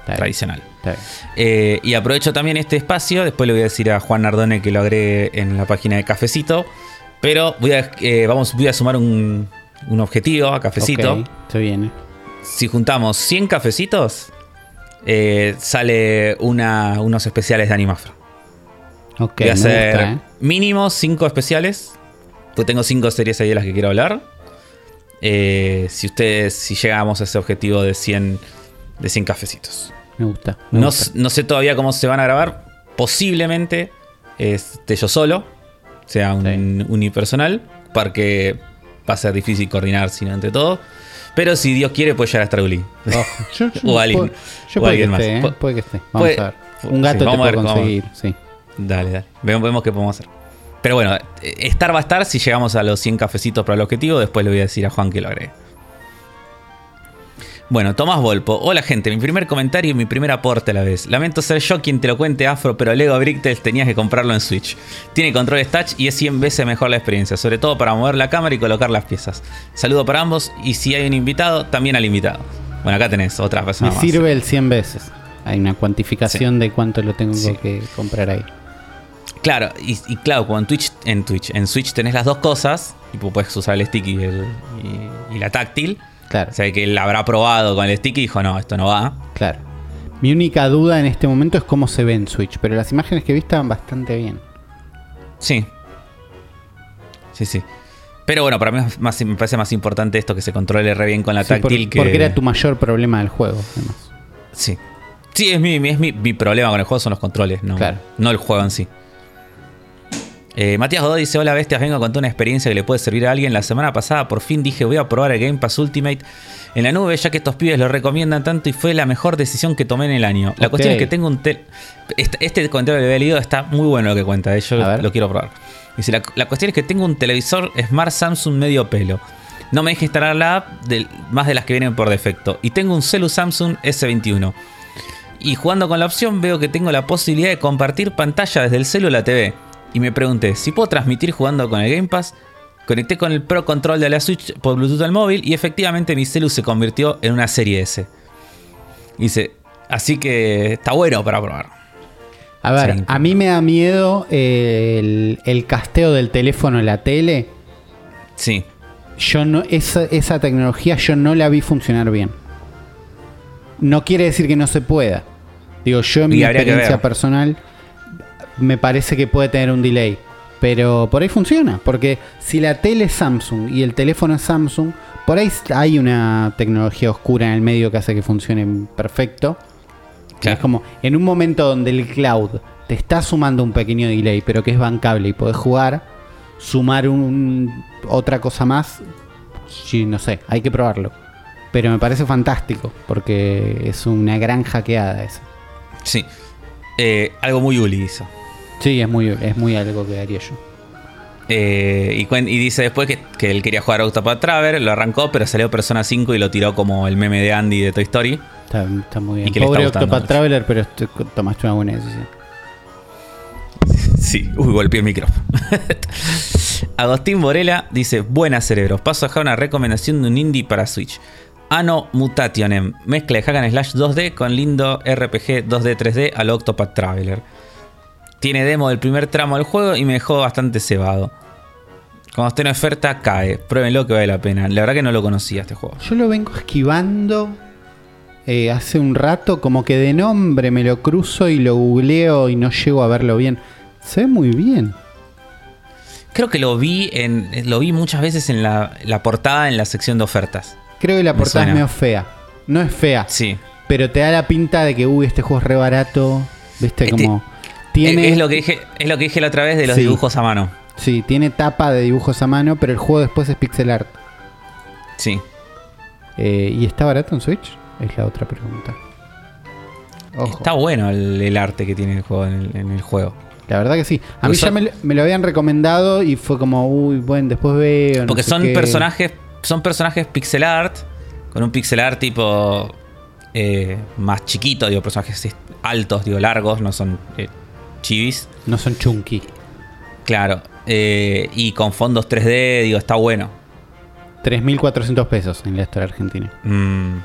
Está bien, tradicional. está bien. Eh, y aprovecho también este espacio, después le voy a decir a Juan Nardone que lo agregue en la página de Cafecito, pero voy a, eh, vamos, voy a sumar un, un objetivo a Cafecito. Ok, se viene. Si juntamos 100 cafecitos, eh, sale una, unos especiales de Animafro. Ok, Voy a hacer gusta, mínimo 5 especiales. Pues tengo 5 series ahí de las que quiero hablar. Eh, si ustedes, si llegamos a ese objetivo de 100, de 100 cafecitos. Me gusta. me No, gusta. no sé todavía cómo se van a grabar. Posiblemente esté yo solo, sea un Sí. unipersonal, porque va a ser difícil coordinar sino entre todos. Pero si Dios quiere, puede llegar a estar Uli. Oh, yo, yo- O alguien- puede- yo o puede alguien que más. ¿eh? Pu- Puede que esté. Vamos puede- a ver. sí, Un gato te vamos a ver puedo conseguir, sí. Dale, dale. Vemos, vemos qué podemos hacer. Pero bueno, estar va a estar si llegamos a los 100 cafecitos para el objetivo. Después le voy a decir a Juan que lo agregue. Bueno, Tomás Volpo. Hola gente, mi primer comentario y mi primer aporte a la vez. Lamento ser yo quien te lo cuente afro, pero Lego Bricktails tenías que comprarlo en Switch. Tiene controles touch y es 100 veces mejor la experiencia, sobre todo para mover la cámara y colocar las piezas. Saludo para ambos y si hay un invitado, también al invitado. Bueno, acá tenés otra persona Me más. sirve el 100 veces. Hay una cuantificación de cuánto lo tengo Sí. que comprar ahí. Claro, y, y claro, como en Twitch, en Twitch, en Switch tenés las dos cosas, tipo puedes usar el stick y, el- y- y la táctil. Claro, O sea que él habrá probado con el stick y dijo, no, esto no va. claro. Mi única duda en este momento es cómo se ve en Switch, pero las imágenes que vi estaban bastante bien. Sí. Sí, sí. Pero bueno, para mí es más- me parece más importante esto que se controle re bien con la Sí, por- táctil que. Porque era tu mayor problema del juego, además. Sí. Sí, es mi, es mi, mi problema con el juego son los controles, no, Claro. no el juego en sí. Eh, Matías Godó dice: Hola bestias, vengo a contar una experiencia que le puede servir a alguien. La semana pasada por fin dije voy a probar el Game Pass Ultimate en la nube, ya que estos pibes lo recomiendan tanto y fue la mejor decisión que tomé en el año. La cuestión es que tengo un tel. Este, este comentario que había leído está muy bueno lo que cuenta, eh, yo lo quiero probar. Dice: la, la cuestión es que tengo un televisor Smart Samsung medio pelo. No me deja instalar la app del- más de las que vienen por defecto. Y tengo un celu Samsung S21. Y jugando con la opción veo que tengo la posibilidad de compartir pantalla desde el celu a la TV. Y me pregunté, si puedo transmitir jugando con el Game Pass, Conecté con el Pro Control de la Switch por Bluetooth al móvil y efectivamente mi celu se convirtió en una serie S. Dice, así que está bueno para probar. A ver, Sí. a mí me da miedo el, el casteo del teléfono en la tele. Sí. Yo no, esa, esa tecnología yo no la vi funcionar bien. No quiere decir que no se pueda. Digo, yo en Y mi experiencia personal me parece que puede tener un delay. Pero por ahí funciona. Porque si la tele es Samsung y el teléfono es Samsung, por ahí hay una tecnología oscura en el medio que hace que funcione perfecto. Claro. Es como en un momento donde el cloud te está sumando un pequeño delay, pero que es bancable y podés jugar, sumar un, otra cosa más, sí, no sé, hay que probarlo. Pero me parece fantástico, porque es una gran hackeada esa. Sí. Eh, algo muy Uli hizo. Sí, es muy, es muy algo que haría yo. Eh, y, dice después que, que él quería jugar Octopath Traveler, lo arrancó, pero salió Persona 5 y lo tiró como el meme de Andy de Toy Story. Está, está muy bien. Y que le Pobre está Octopath. Traveler, pero tomaste una buena decisión. Sí, uy, golpeé el micrófono. Agustín Borela dice: Buenas cerebros, paso a dejar una recomendación de un indie para Switch. Anno Mutationem, mezcla de hack and slash 2D con lindo RPG 2D 3D al Octopath Traveler. Tiene demo del primer tramo del juego y me dejó bastante cebado. Cuando esté en oferta, cae. Pruébenlo que vale la pena. La verdad que no lo conocía este juego. Yo lo vengo esquivando eh, hace un rato, como que de nombre me lo cruzo y lo googleo y no llego a verlo bien. Se ve muy bien. Creo que lo vi en. Lo vi muchas veces en la, la portada en la sección de ofertas. Creo que la Me portada es medio fea. No es fea, Sí. pero te da la pinta de que, uy, este juego es re barato. Viste, Este- como. Tiene, Es, es lo que dije, es lo que dije la otra vez de los Sí. dibujos a mano. Sí, tiene tapa de dibujos a mano, pero el juego después es pixel art. Sí. Eh, ¿Y está barato en Switch? Es la otra pregunta. Ojo. Está bueno el, el arte que tiene el juego en el, en el juego. La verdad que sí. A Porque mí ya me, lo- me lo habían recomendado y fue como, uy, bueno, después veo. no Porque son qué. personajes. Son personajes pixel art. Con un pixel art tipo. eh, más chiquito, digo, personajes altos, digo, largos, no son eh, chivis. No son chunky. Claro. eh, y con fondos 3D, digo, está bueno. 3.400 pesos en la Store Argentina. Mm,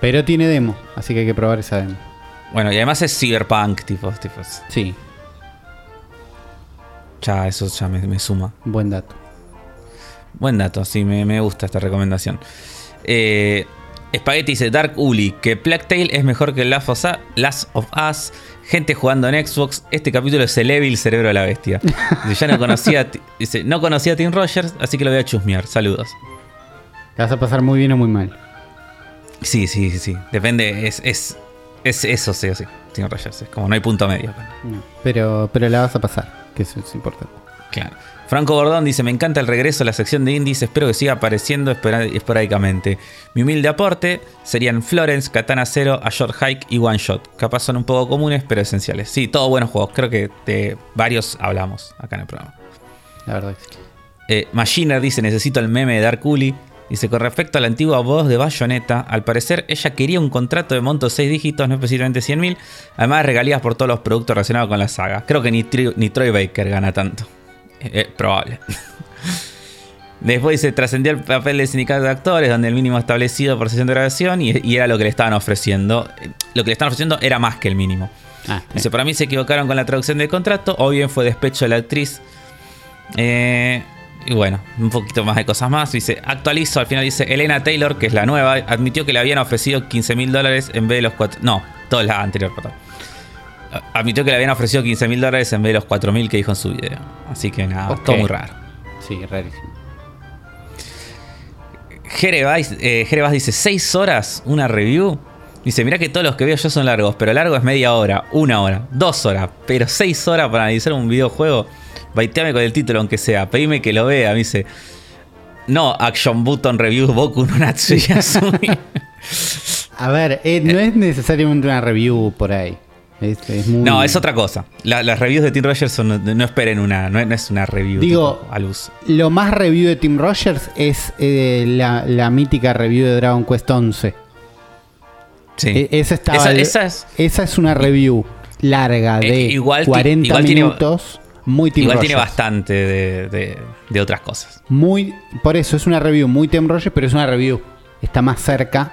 Pero tiene demo, así que hay que probar esa demo. bueno, y además es cyberpunk, tipo, tipo Sí, ya eso ya me, me suma. buen dato. Buen dato, sí, me, me gusta esta recomendación. Eh, Spaghetti dice Dark Uli, que Plague Tale es mejor que Last of, Us, Last of Us. Gente jugando en Xbox. Este capítulo es el Evil Cerebro de la Bestia. Dice, ya no conocía, dice, no conocía a Tim Rogers, así que lo voy a chusmear. Saludos. ¿La vas a pasar muy bien o muy mal? Sí, sí, sí, sí. Depende, es, es, es eso, sí o sí. Tim Rogers, es como no hay punto medio. No. Pero, pero la vas a pasar, que eso es importante. Claro. Franco Gordón dice: Me encanta el regreso a la sección de indies. Espero que siga apareciendo esporádicamente. Mi humilde aporte serían Florence, Katana Zero, A Short Hike y One Shot. Capaz son un poco comunes, pero esenciales. Sí, todos buenos juegos. Creo que de varios hablamos acá en el programa. La verdad que sí. Eh, Machiner dice: Necesito el meme de Dark Uli. Dice: Con respecto a la antigua voz de Bayonetta, al parecer ella quería un contrato de monto 6 dígitos, no específicamente 100.000. Además de regalías por todos los productos relacionados con la saga. Creo que ni Troy Baker gana tanto. Eh, eh, probable. Después dice, trascendió el papel del sindicato de actores, donde el mínimo establecido por sesión de grabación, y, y era lo que le estaban ofreciendo. Eh, Lo que le estaban ofreciendo era más que el mínimo. Ah, Dice, para mí se equivocaron con la traducción del contrato, o bien fue despecho de la actriz. Eh, y bueno, un poquito más de cosas más. Dice, actualizo, al final dice, Elena Taylor, que es la nueva, admitió que le habían ofrecido 15 mil dólares en vez de los 4... No, toda la anterior, perdón. Admitió que le habían ofrecido 15 mil dólares en vez de los 4 mil que dijo en su video. Así que nada, Ok. todo muy raro. sí, rarísimo. Jerevas eh, dice 6 horas una review. Dice, mira que todos los que veo yo son largos, pero largo es media hora, una hora, dos horas, pero 6 horas para analizar un videojuego. Baiteame con el título aunque sea, pedime que lo vea. Me dice, no, Action Button Review Boku no Natsu Yasumi. A ver, eh, no es necesariamente una review por ahí. Es, es muy- No, es otra cosa. La- las reviews de Tim Rogers son, no esperen una, no es, una review Digo- al uso. Lo más review de Tim Rogers es eh, la, la mítica review de Dragon Quest 11. Sí. E- esa, estaba Esa- es- esa es una review larga Eh, de igual ti- 40 igual tiene- minutos muy Team Igual Rogers. tiene bastante de, de- de otras cosas. Muy, por eso es una review muy Team Rogers, pero es una review. Está más cerca,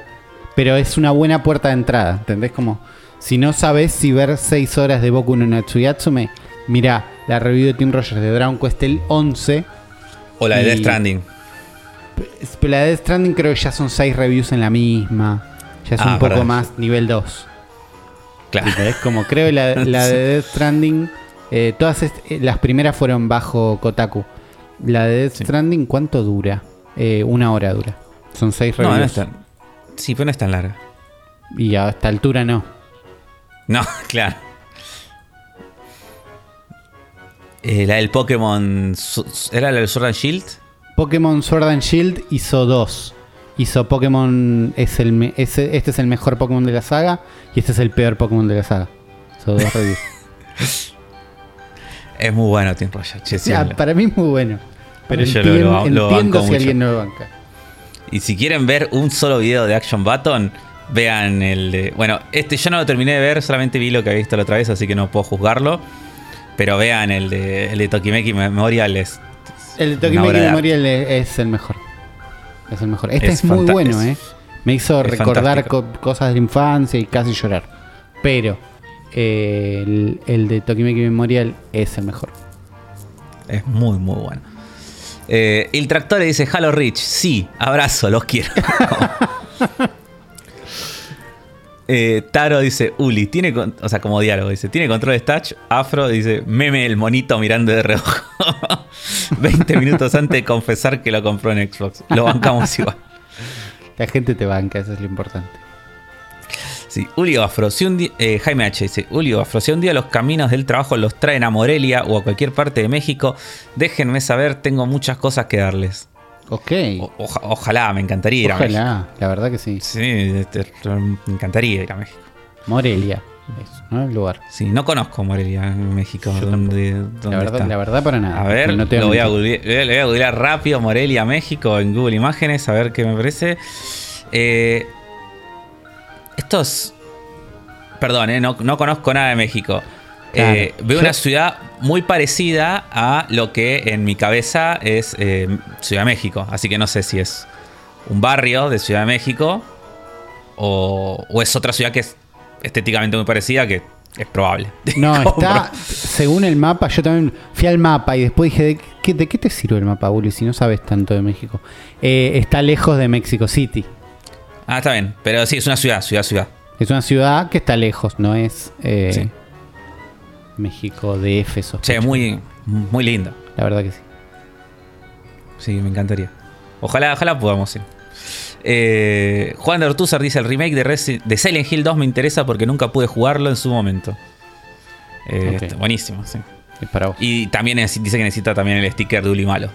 pero es una buena puerta de entrada. ¿Entendés? Como si no sabes si ver 6 horas de Boku no Natsuyatsume, mira la review de Team Rogers de Dragon Quest el 11. O la de Death Stranding. Pero la de Death Stranding creo que ya son 6 reviews en la misma. Ya es Ah, un poco verdad. más nivel 2. Claro. ¿Entendés? Como creo la, la de Death Stranding, eh, todas eh, las primeras fueron bajo Kotaku. La de Death Sí. Stranding, ¿cuánto dura? Eh, una hora dura. Son seis No, no reviews. es tan- Sí, pero no es tan larga. Y a esta altura no. No, claro. Eh, la del Pokémon. ¿Era la del Sword and Shield? Pokémon Sword and Shield hizo dos. Hizo Pokémon. Es el este es el mejor Pokémon de la saga. Y este es el peor Pokémon de la saga. Son dos reviews. Es muy bueno Team Roger. che, sí, Ya, habla. para mí es muy bueno. Pero Yo lo- entien- lo- lo entiendo banco si mucho. alguien no lo banca. Y si quieren ver un solo video de Action Button, vean el de. Bueno, este yo no lo terminé de ver, solamente vi lo que había visto la otra vez, así que no puedo juzgarlo. Pero vean el de, el de Tokimeki Memorial. Es, El de Tokimeki Memorial es es el mejor. Es el mejor. Este es, Es muy bueno, ¿eh? Me hizo recordar co- cosas de la infancia y casi llorar. Pero eh, el, el de Tokimeki Memorial es el mejor. es muy, muy bueno. Eh, el tractor dice: Halo Rich, sí, abrazo, los quiero. Eh, Taro dice, Uli, tiene, con- o sea, como diálogo, dice, tiene control de touch. Afro dice, meme el monito mirando de reojo. 20 minutos antes de confesar que lo compró en Xbox. Lo bancamos igual. La gente te banca, eso es lo importante. Sí, Uli o Afro, si un día, eh, Jaime H dice, Uli o Afro, si un día los caminos del trabajo los traen a Morelia o a cualquier parte de México, déjenme saber, tengo muchas cosas que darles. Ok. Oja- ojalá, me encantaría ir a México. Ojalá, la verdad que sí. Sí, este, me encantaría ir a México. Morelia, eso, ¿no? El lugar. Sí, no conozco Morelia México. Yo ¿Dónde, dónde La verdad, está? la verdad para nada. A ver, No lo voy a, googlear, le voy a googlear rápido Morelia, México en Google Imágenes, a ver qué me parece. Eh, estos. Perdón, eh, no, no conozco nada de México. Claro. Eh, veo una ciudad muy parecida a lo que en mi cabeza es eh, Ciudad de México. Así que no sé si es un barrio de Ciudad de México o, o es otra ciudad que es estéticamente muy parecida, que es probable. No, está, según el mapa, yo también fui al mapa y después dije, ¿de qué, de qué te sirve el mapa, Uli, si no sabes tanto de México? Eh, está lejos de Mexico City. Ah, está bien. Pero sí, es una ciudad, ciudad, ciudad. Es una ciudad que está lejos, no es eh, Sí. México de Éfeso. Che, muy, muy linda. La verdad que sí. Sí, me encantaría. Ojalá, ojalá podamos ir. Eh, Juan de Ortúzar dice: El remake de, Resi- de Silent Hill 2 me interesa porque nunca pude jugarlo en su momento. Eh, buenísimo, sí. Es para vos. Y también dice que necesita también el sticker de Uli Malo.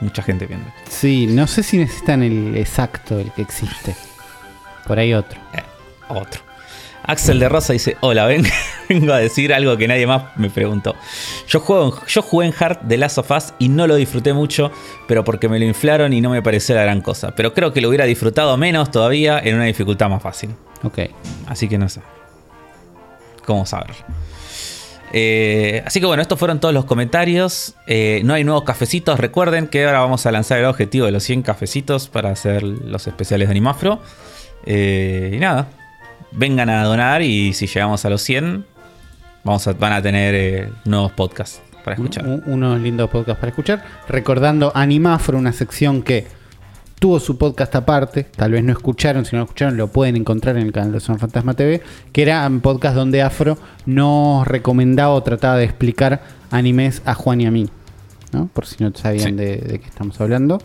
Mucha gente viendo. Sí, no sé si necesitan el exacto, el que existe. Por ahí otro. Eh, otro. Axel de Rosa dice: Hola, ven- vengo a decir algo que nadie más me preguntó. Yo, juego, yo jugué en Hard de Last of Us y no lo disfruté mucho, pero porque me lo inflaron y no me pareció la gran cosa. Pero creo que lo hubiera disfrutado menos todavía en una dificultad más fácil. Ok. Así que no sé. ¿Cómo saberlo? Eh, así que bueno, estos fueron todos los comentarios. Eh, no hay nuevos cafecitos. Recuerden que ahora vamos a lanzar el objetivo de los 100 cafecitos para hacer los especiales de Animafro. Eh, y nada, vengan a donar y si llegamos a los 100, vamos a, van a tener eh, nuevos podcasts para escuchar. Un- unos lindos podcasts para escuchar. Recordando Animafro, una sección que tuvo su podcast aparte. Tal vez no escucharon. Si no lo escucharon, lo pueden encontrar en el canal de Son Fantasma TV. Que era un podcast donde Afro nos recomendaba o trataba de explicar animes a Juan y a mí. ¿no? Por si no sabían Sí. de, de qué estamos hablando.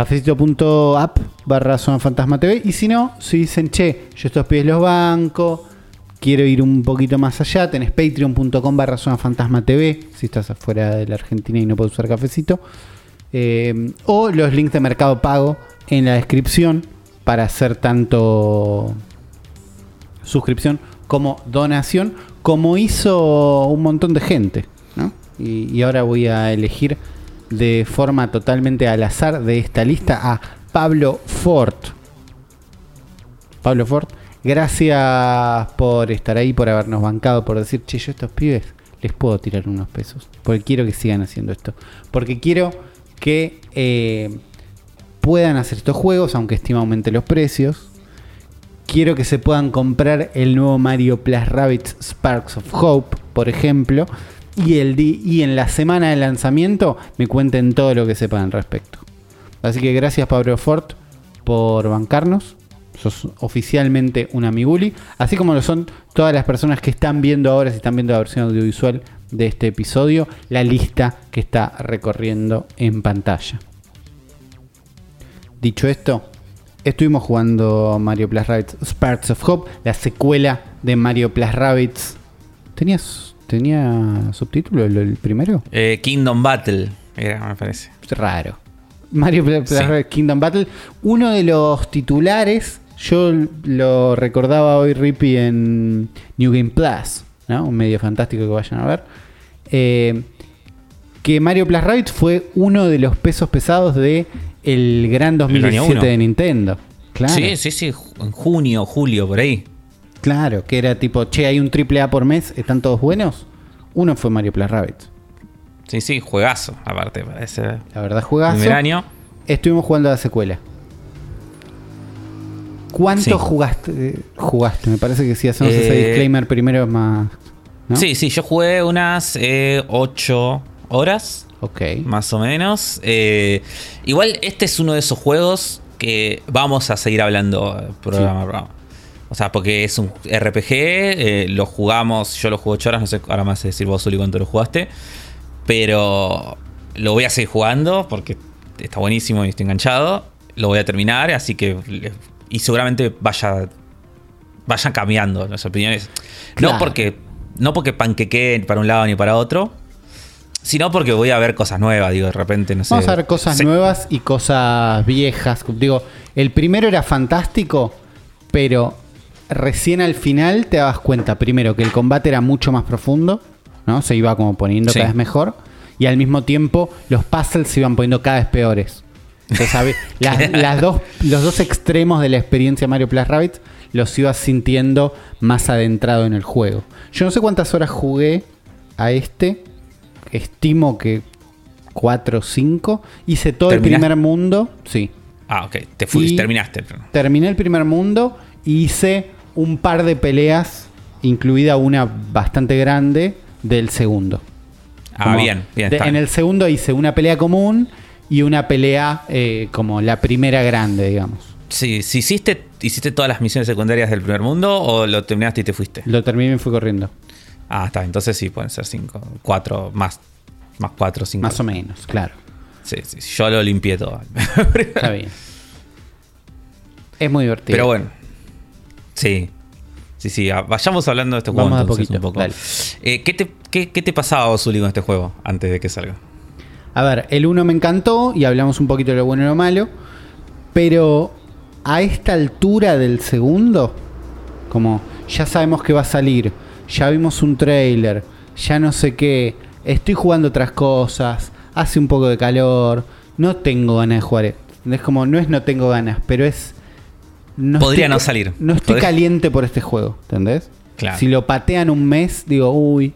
Cafecito.app barra Zona Fantasma TV. Y si no, si dicen, che, yo estos pies los banco, quiero ir un poquito más allá, tenés patreon.com barra Zona Fantasma TV, si estás afuera de la Argentina y no puedes usar cafecito. Eh, o los links de Mercado Pago en la descripción para hacer tanto suscripción como donación, como hizo un montón de gente. y ahora voy a elegir de forma totalmente al azar de esta lista a Pablo Ford. Pablo Ford, gracias por estar ahí, por habernos bancado, por decir, che, yo estos pibes les puedo tirar unos pesos. Porque quiero que sigan haciendo esto. Porque quiero que eh, puedan hacer estos juegos, aunque estima aumente los precios. Quiero que se puedan comprar el nuevo Mario Plus Rabbids Sparks of Hope, por ejemplo. Y, el y en la semana de lanzamiento me cuenten todo lo que sepan al respecto. Así que gracias Pablo Fort por bancarnos. Sos oficialmente un amiguli. Así como lo son todas las personas que están viendo ahora, si están viendo la versión audiovisual de este episodio, la lista que está recorriendo en pantalla. Dicho esto, estuvimos jugando Mario Plus Rabbids Sparks of Hope, la secuela de Mario Plus Rabbids. ¿Tenías, ¿Tenía subtítulo el, el primero? Eh, Kingdom Battle, era, me parece. raro. Mario Plus Sí. Kingdom Battle, uno de los titulares, yo lo recordaba hoy Rippy en New Game Plus, ¿no? un medio fantástico que vayan a ver. Eh, que Mario Plus Rabbids fue uno de los pesos pesados de el gran año 2017 uno. de Nintendo. Claro, Sí, sí, sí, en junio, julio, por ahí. Claro, que era tipo, che, hay un triple A por mes, ¿están todos buenos? Uno fue Mario Plus Rabbids. Sí, sí, juegazo, aparte, para ese La verdad, jugazo. primer año. Estuvimos jugando a la secuela. ¿Cuánto Sí. jugaste? eh, jugaste? Me parece que si hacemos ese Eh, disclaimer primero es más. ¿no? Sí, sí, yo jugué unas 8 horas, Ok. más o menos. Eh, igual este es uno de esos juegos que vamos a seguir hablando eh, programa programa. O sea, porque es un RPG, eh, lo jugamos, yo lo jugué 8 horas, no sé, ahora más decir vos, Zuli, cuánto lo jugaste. Pero lo voy a seguir jugando porque está buenísimo y estoy enganchado. Lo voy a terminar, así que... Y seguramente vaya vayan cambiando las opiniones. Claro. No porque no porque panquequeen para un lado ni para otro, sino porque voy a ver cosas nuevas, digo, de repente, no sé. Vamos a ver cosas nuevas y cosas viejas. Digo, el primero era fantástico, pero recién al final te dabas cuenta, primero, que el combate era mucho más profundo, ¿no? Se iba como poniendo Sí. cada vez mejor. Y al mismo tiempo, los puzzles se iban poniendo cada vez peores. Entonces, las, las dos, los dos extremos de la experiencia Mario Plus Rabbids los ibas sintiendo más adentrado en el juego. Yo no sé cuántas horas jugué a este. Estimo que 4 o 5. Hice todo el primer mundo. Sí. Ah, ok, te fuiste, terminaste. Terminé el primer mundo y hice un par de peleas, incluida una bastante grande, del segundo. Ah, bien, bien. de- en el segundo hice una pelea común y una pelea eh, como la primera grande, digamos. Sí, si hiciste, hiciste todas las misiones secundarias del primer mundo o lo terminaste y te fuiste. Lo terminé y me fui corriendo. Ah, está, entonces sí, pueden ser cinco, cuatro, más, más cuatro, cinco. Más o menos, claro. Sí, sí, sí, yo lo limpié todo. Está bien. Es muy divertido. Pero bueno. Sí. Sí, sí, vayamos hablando de este juego Vamos a poquito, un poco. Eh, ¿qué, te, qué, qué te pasaba, Zuli, con este juego antes de que salga? A ver, el 1 me encantó y hablamos un poquito de lo bueno y lo malo. Pero a esta altura del segundo, como ya sabemos que va a salir, ya vimos un trailer, ya no sé qué, estoy jugando otras cosas, hace un poco de calor, no tengo ganas de jugar. Es como, no es no tengo ganas, pero es. No Podría estoy no salir. No estoy Podría- caliente por este juego, ¿entendés? Claro. Si lo patean un mes, digo, uy,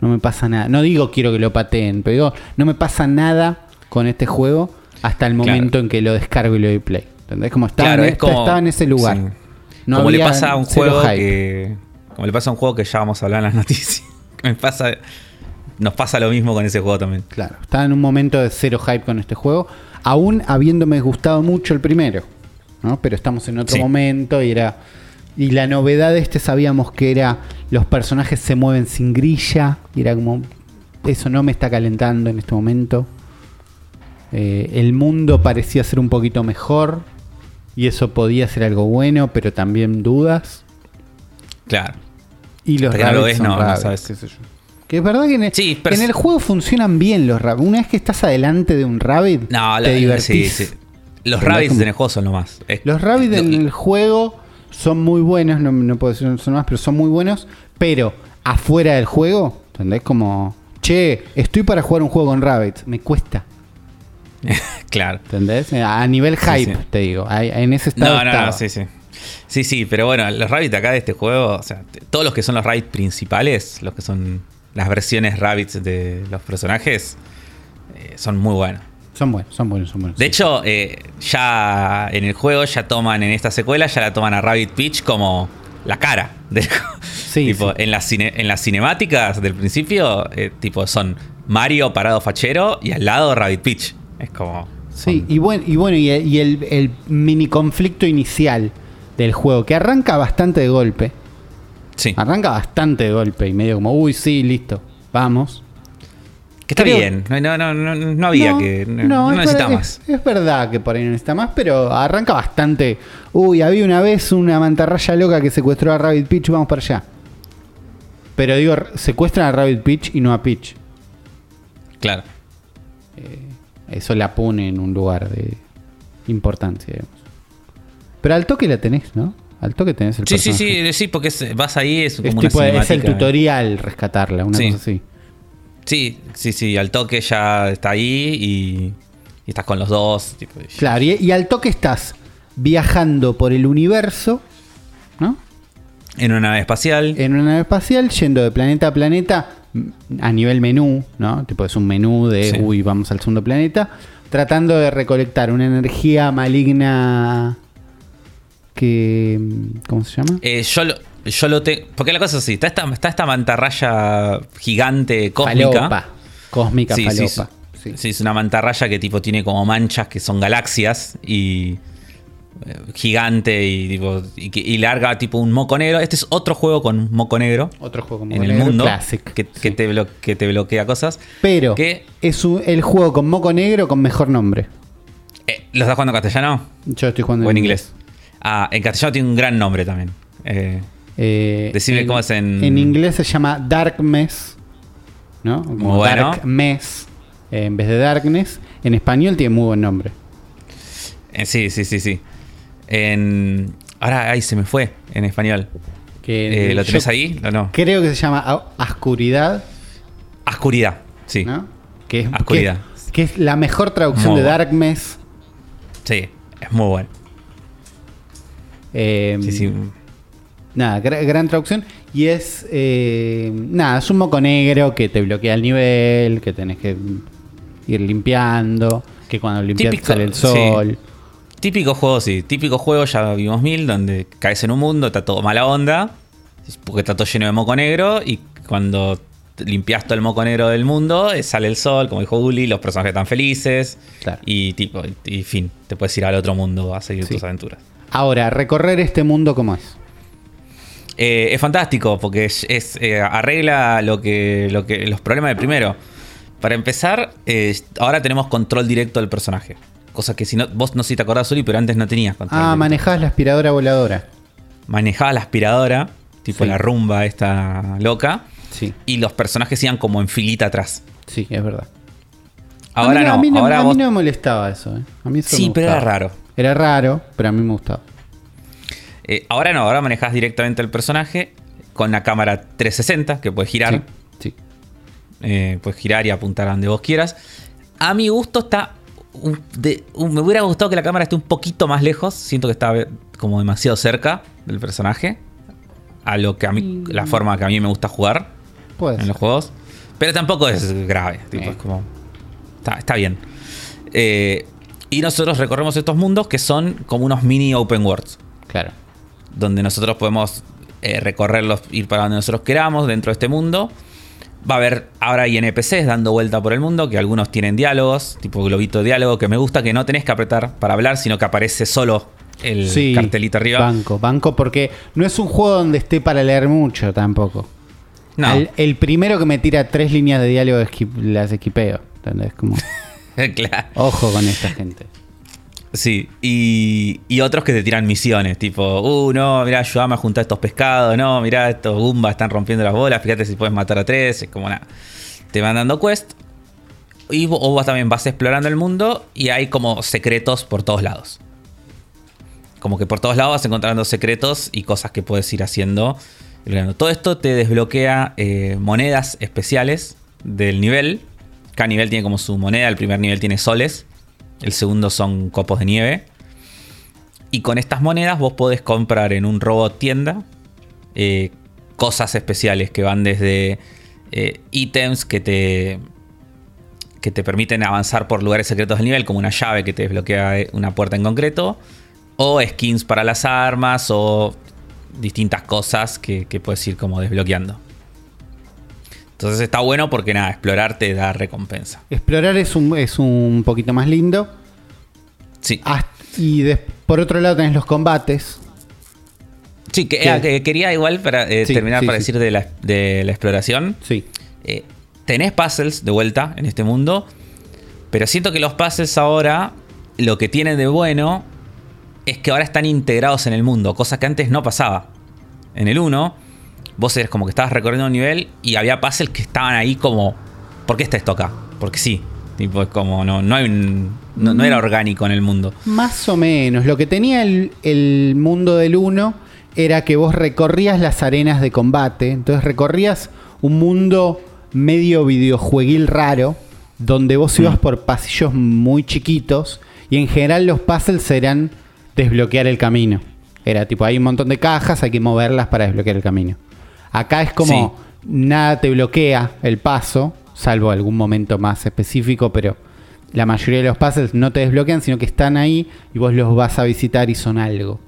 no me pasa nada. No digo quiero que lo pateen, pero digo, no me pasa nada con este juego hasta el Claro. momento en que lo descargo y lo doy play. ¿Entendés? Como estaba, Claro, en, es esta- como- estaba en ese lugar. sí. No como le pasa a un juego que. Como le pasa a un juego que ya vamos a hablar en las noticias. Me pasa. Nos pasa lo mismo con ese juego también. Claro, estaba en un momento de cero hype con este juego, aún habiéndome gustado mucho el primero, ¿no? Pero estamos en otro Sí. momento y era y la novedad de este sabíamos que era los personajes se mueven sin grilla, y era como eso no me está calentando en este momento. Eh, el mundo parecía ser un poquito mejor y eso podía ser algo bueno, pero también dudas. Claro. Y los no lo rabbits ves, son no- no rabbits, sabes. qué sé yo. Que es verdad que en el, Sí, en el es- juego funcionan bien los rabbits. Una vez que estás adelante de un rabbit, No, te divertís. sí, sí. Los rabbits Como- en el juego son lo más. Es- Los rabbits en el juego son muy buenos, no, no puedo decir son más, pero son muy buenos. Pero afuera del juego, ¿entendés? Como, che, estoy para jugar un juego con rabbits. Me cuesta, claro. ¿entendés? A nivel hype, sí. te digo. En ese estado No, no, estaba. no, sí, sí. Sí, sí, pero bueno, los Rabbits acá de este juego, o sea, todos los que son los Rabbits principales, los que son las versiones Rabbits de los personajes, eh, son muy buenos. Son buenos, son buenos, son buenos. De hecho, eh, ya en el juego ya toman, en esta secuela, ya la toman a Rabbit Peach como la cara del. Sí, tipo, sí. En, las cine- en las cinemáticas del principio, eh, tipo, son Mario parado fachero y al lado Rabbit Peach. Es como. Sí, son- y bueno, y, bueno, y, y el, el mini conflicto inicial del juego, que arranca bastante de golpe. sí. Arranca bastante de golpe y medio como, uy, sí, listo, vamos. Que está creo- bien. No, no, no, no, no había que. No, no es necesita más. Es, es verdad que por ahí no necesita más, pero arranca bastante. Uy, había una vez una mantarraya loca que secuestró a Rabbit Peach, vamos para allá. Pero digo, secuestran a Rabbit Peach y no a Peach. Claro. Eso la pone en un lugar de importancia, digamos. Pero al toque la tenés, ¿no? Al toque tenés el Sí, sí, personaje. sí, sí, porque es- vas ahí, es como Es, una tipo, es el tutorial rescatarla, una Sí. cosa así. Sí, sí, sí, al toque ya está ahí y, y estás con los dos. tipo, y- Claro, y, y al toque estás viajando por el universo, ¿no? En una nave espacial. En una nave espacial, yendo de planeta a planeta m- a nivel menú, ¿no? Tipo, es un menú de, Sí. uy, vamos al segundo planeta, tratando de recolectar una energía maligna que... ¿Cómo se llama? Eh, yo lo, yo lo tengo. Porque la cosa es así: está esta, está esta mantarraya gigante cósmica. Falopa. Cósmica Sí, sí, falopa. sí. Sí. Sí, es una mantarraya que tipo tiene como manchas que son galaxias y eh, gigante y tipo y, que- y larga tipo un moco negro. Este es otro juego con moco negro Otro juego como en el negro mundo Classic. que, te que te bloquea cosas. Pero que- es un- el juego con moco negro con mejor nombre. Eh, ¿Lo estás jugando en castellano Yo estoy jugando o en inglés? Ah, en castellano tiene un gran nombre también. Eh, Eh, Decime cómo es en- En inglés se llama Dark Mess, ¿no? Como Bueno. Dark Mess eh, en vez de Darkness. En español tiene muy buen nombre. eh, sí, sí, sí, sí. En, ahora ahí se me fue en español. Que ¿Lo tenés ahí o no? Creo que se llama Ascuridad, Oscuridad, sí. ¿no? Que es, Ascuridad. Que, que es la mejor traducción Muy de bueno. Dark Mess. Sí, es muy bueno. Sí, sí. Nada, gra- gran traducción. Y es. eh, nada, es un moco negro que te bloquea el nivel, que tenés que ir limpiando, que cuando limpias Típico, sale el sí. sol. Típico juego, sí. Típico juego, ya vimos mil, donde caes en un mundo, está todo mala onda, porque está todo lleno de moco negro, y cuando limpias todo el moco negro del mundo, eh, sale el sol, como dijo Uli, los personajes están felices, Claro. y tipo, y fin, te puedes ir al otro mundo a seguir Sí. tus aventuras. Ahora, recorrer este mundo, ¿cómo es? Eh, es fantástico porque es, es, eh, arregla lo que, lo que los problemas del primero. Para empezar, eh, ahora tenemos control directo del personaje. Cosa que si no, vos no sé si te acordás, Uli, pero antes no tenías control. Ah, directo. manejabas la aspiradora voladora. Manejaba la aspiradora, tipo Sí. la rumba esta loca, Sí, y los personajes iban como en filita atrás. sí, es verdad. Ahora a mí, no, a mí no, ahora a mí vos- no me molestaba eso. A mí eso Sí, me pero era raro. Era raro, pero a mí me gustaba. Eh, ahora no, ahora manejas directamente el personaje con la cámara 360 que puedes girar. Sí, sí. Eh, puedes girar y apuntar a donde vos quieras. A mi gusto está. un- de- un- me hubiera gustado que la cámara esté un poquito más lejos. Siento que está eh, como demasiado cerca del personaje. A lo que a mí. La forma que a mí me gusta jugar Puede en ser. los juegos. Pero tampoco es grave. tipo, Eh. es como. Está, está bien. Eh, y nosotros recorremos estos mundos que son como unos mini open worlds Claro. Donde nosotros podemos eh, recorrerlos, ir para donde nosotros queramos dentro de este mundo. Va a haber, ahora hay NPCs dando vuelta por el mundo, que algunos tienen diálogos, tipo globito de diálogo, que me gusta que no tenés que apretar para hablar, sino que aparece solo el Sí, cartelito arriba. Banco, banco, porque no es un juego donde esté para leer mucho tampoco. No, el primero que me tira tres líneas de diálogo las equipeo. ¿Entendés? Como, claro. ojo con esta gente. Sí, y, y otros que te tiran misiones, tipo, uh, no, mirá, ayúdame a juntar estos pescados, no, mirá, estos gumbas están rompiendo las bolas, fíjate si puedes matar a tres, es como nada. Te van dando quest, y vos, vos también vas explorando el mundo, y hay como secretos por todos lados. Como que por todos lados vas encontrando secretos y cosas que puedes ir haciendo. Todo esto te desbloquea eh, monedas especiales del nivel. Cada nivel tiene como su moneda. El primer nivel tiene soles. El segundo son copos de nieve. Y con estas monedas vos podés comprar en un robot tienda eh, cosas especiales que van desde eh, ítems que te, que te permiten avanzar por lugares secretos del nivel, como una llave que te desbloquea eh, una puerta en concreto, o skins para las armas, o distintas cosas que, que puedes ir como desbloqueando. Entonces está bueno porque nada, explorar te da recompensa. Explorar es un, es un poquito más lindo. Sí. Hasta- y por otro lado tenés los combates. Sí, que, ah, que quería igual para eh, Sí, terminar sí, para sí. decir de la, de la exploración. Sí. Eh, tenés puzzles de vuelta en este mundo, pero siento que los puzzles ahora lo que tienen de bueno es que ahora están integrados en el mundo, cosa que antes no pasaba. En el 1, vos eres como que estabas recorriendo un nivel y había puzzles que estaban ahí como, ¿por qué está esto acá? Porque sí. Tipo, es como, no, no, hay un- no, no era orgánico en el mundo. Más o menos. Lo que tenía el, el mundo del 1 era que vos recorrías las arenas de combate. Entonces recorrías un mundo medio videojueguil raro. Donde vos ibas por pasillos muy chiquitos. Y en general los puzzles eran desbloquear el camino. Era tipo, hay un montón de cajas, hay que moverlas para desbloquear el camino. Acá es como nada te bloquea el paso, salvo algún momento más específico, pero la mayoría de los puzzles no te desbloquean, sino que están ahí y vos los vas a visitar y son algo.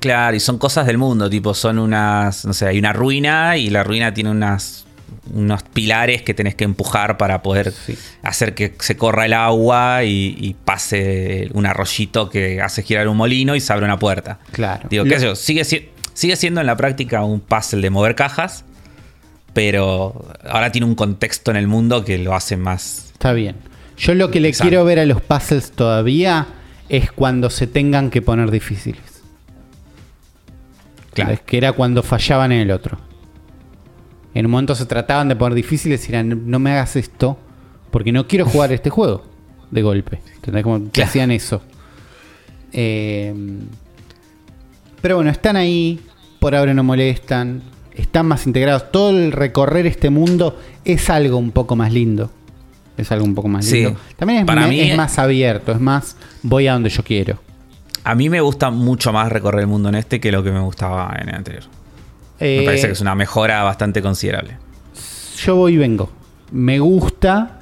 Claro, y son cosas del mundo, tipo, son unas, no sé, hay una ruina y la ruina tiene unas, unos pilares que tenés que empujar para poder Sí. hacer que se corra el agua y, y pase un arroyito que hace girar un molino y se abre una puerta. Claro. Digo, Lo- qué sé yo, sigue, si- sigue siendo en la práctica un puzzle de mover cajas, pero ahora tiene un contexto en el mundo que lo hace más... Está bien. Yo lo que le Exacto. quiero ver a los puzzles todavía es cuando se tengan que poner difíciles. Claro. Es que era cuando fallaban en el otro. En un momento se trataban de poner difíciles y eran, no me hagas esto, porque no quiero jugar este juego de golpe. ¿Entendés? Como que Claro. hacían eso. Eh, pero bueno, están ahí, por ahora no molestan, están más integrados. Todo el recorrer este mundo es algo un poco más lindo. Es algo un poco más Sí. lindo. También es, Para me- mí- es más abierto, es más, voy a donde yo quiero. A mí me gusta mucho más recorrer el mundo en este que lo que me gustaba en el anterior. Me Eh, parece que es una mejora bastante considerable. yo voy y vengo. Me gusta.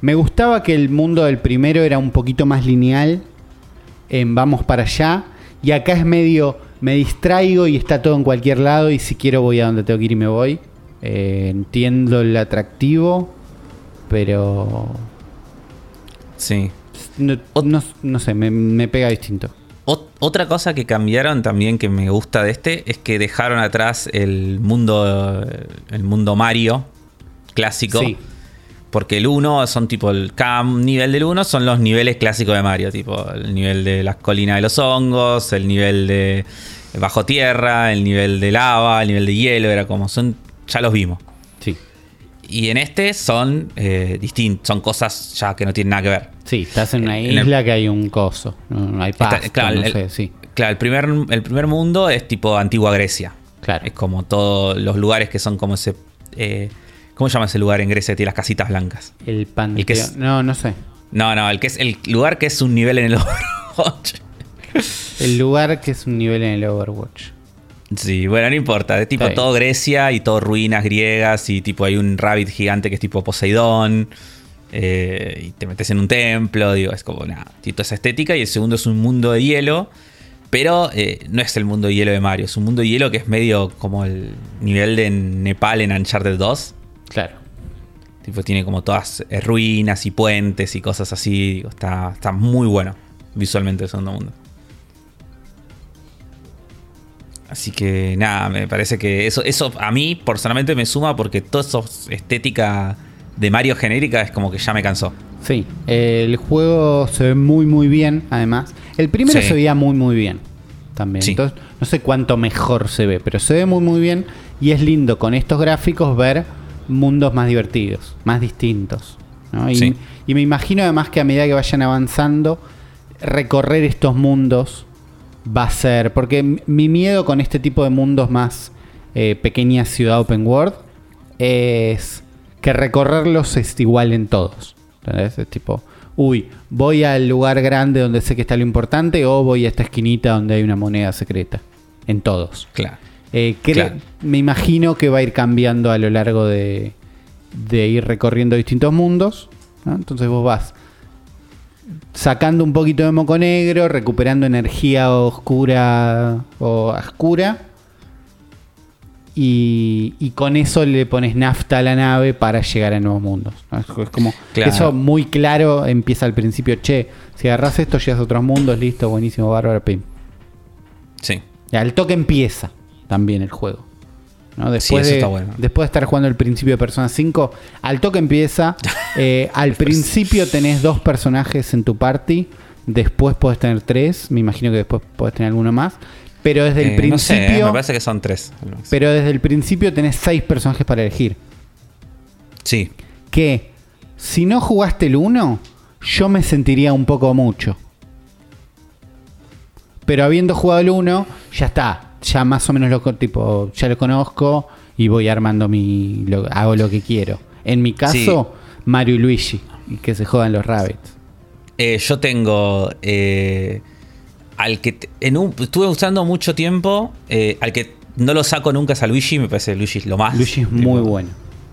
Me gustaba que el mundo del primero era un poquito más lineal. En vamos para allá. Y acá es medio. Me distraigo y está todo en cualquier lado. Y si quiero voy a donde tengo que ir y me voy. Eh, entiendo el atractivo. Pero. Sí. No, no- no sé, me, me pega distinto. Ot- otra cosa que cambiaron también que me gusta de este es que dejaron atrás el mundo el mundo Mario clásico. Sí. Porque el 1 son tipo el cada nivel del 1 son los niveles clásicos de Mario, tipo el nivel de las colinas de los hongos, el nivel de bajo tierra, el nivel de lava, el nivel de hielo, era como son ya los vimos. Sí. Y en este son eh, distintos, son cosas ya que no tienen nada que ver. Sí, estás en una En el- isla que hay un coso. No hay Está- pasto, claro, no el, sé, sí. claro, el primer, el primer mundo es tipo antigua Grecia. Claro. Es como todos los lugares que son como ese. eh, ¿Cómo se llama ese lugar en Grecia que tiene las casitas blancas? El panteón. El que es- No, no sé. No, no, el que es el lugar que es un nivel en el Overwatch. El lugar que es un nivel en el Overwatch. Sí, bueno, no importa. Es tipo todo Grecia y todo ruinas griegas. Y tipo hay un rabbit gigante que es tipo Poseidón. eh, y te metes en un templo. Digo, es como nada. Toda esa estética. Y el segundo es un mundo de hielo. Pero eh, no es el mundo de hielo de Mario. Es un mundo de hielo que es medio como el nivel de Nepal en Uncharted 2. Claro. Tipo, tiene como todas eh, ruinas y puentes y cosas así. Digo, está, está muy bueno visualmente el segundo mundo. Así que nada, me parece que eso, eso a mí personalmente me suma porque toda esa estética de Mario genérica es como que ya me cansó. Sí, el juego se ve muy muy bien, además. El primero Sí. se veía muy muy bien también. Sí. Entonces, no sé cuánto mejor se ve, pero se ve muy muy bien y es lindo con estos gráficos ver mundos más divertidos, más distintos. ¿no? Y, Sí. y me imagino además que a medida que vayan avanzando, recorrer estos mundos va a ser. Porque mi miedo con este tipo de mundos más eh, pequeña ciudad open world es que recorrerlos es igual en todos. ¿entendés? Es tipo, uy, voy al lugar grande donde sé que está lo importante o voy a esta esquinita donde hay una moneda secreta. En todos. Claro. Eh, Claro. Me imagino que va a ir cambiando a lo largo de, de ir recorriendo distintos mundos. ¿no? Entonces vos vas sacando un poquito de moco negro, recuperando energía oscura o oscura. Y, y con eso le pones nafta a la nave para llegar a nuevos mundos. ¿no? Es, es como Claro. eso muy claro empieza al principio. Che, si agarras esto, llegas a otros mundos, listo, buenísimo, bárbaro, pim. Sí. Y al toque empieza también el juego. ¿no? Después, eso de, está bueno. después de estar jugando el principio de Persona 5, al toque empieza. eh, al principio tenés dos personajes en tu party. Después podés tener tres. Me imagino que después podés tener alguno más. Pero desde el Eh, no sé, principio. me parece que son tres. Pero desde el principio tenés seis personajes para elegir. Sí. Que si no jugaste el 1, yo me sentiría un poco mucho. Pero habiendo jugado el 1, ya está. Ya más o menos lo, tipo, ya lo conozco y voy armando mi. lo- hago lo que quiero. En mi caso, Mario y Luigi. Y que se jodan los rabbits. Eh, yo tengo. eh, al que. En un, estuve usando mucho tiempo. eh, al que no lo saco nunca es a Luigi. Me parece que Luigi es lo más. Luigi es Tipo, muy bueno.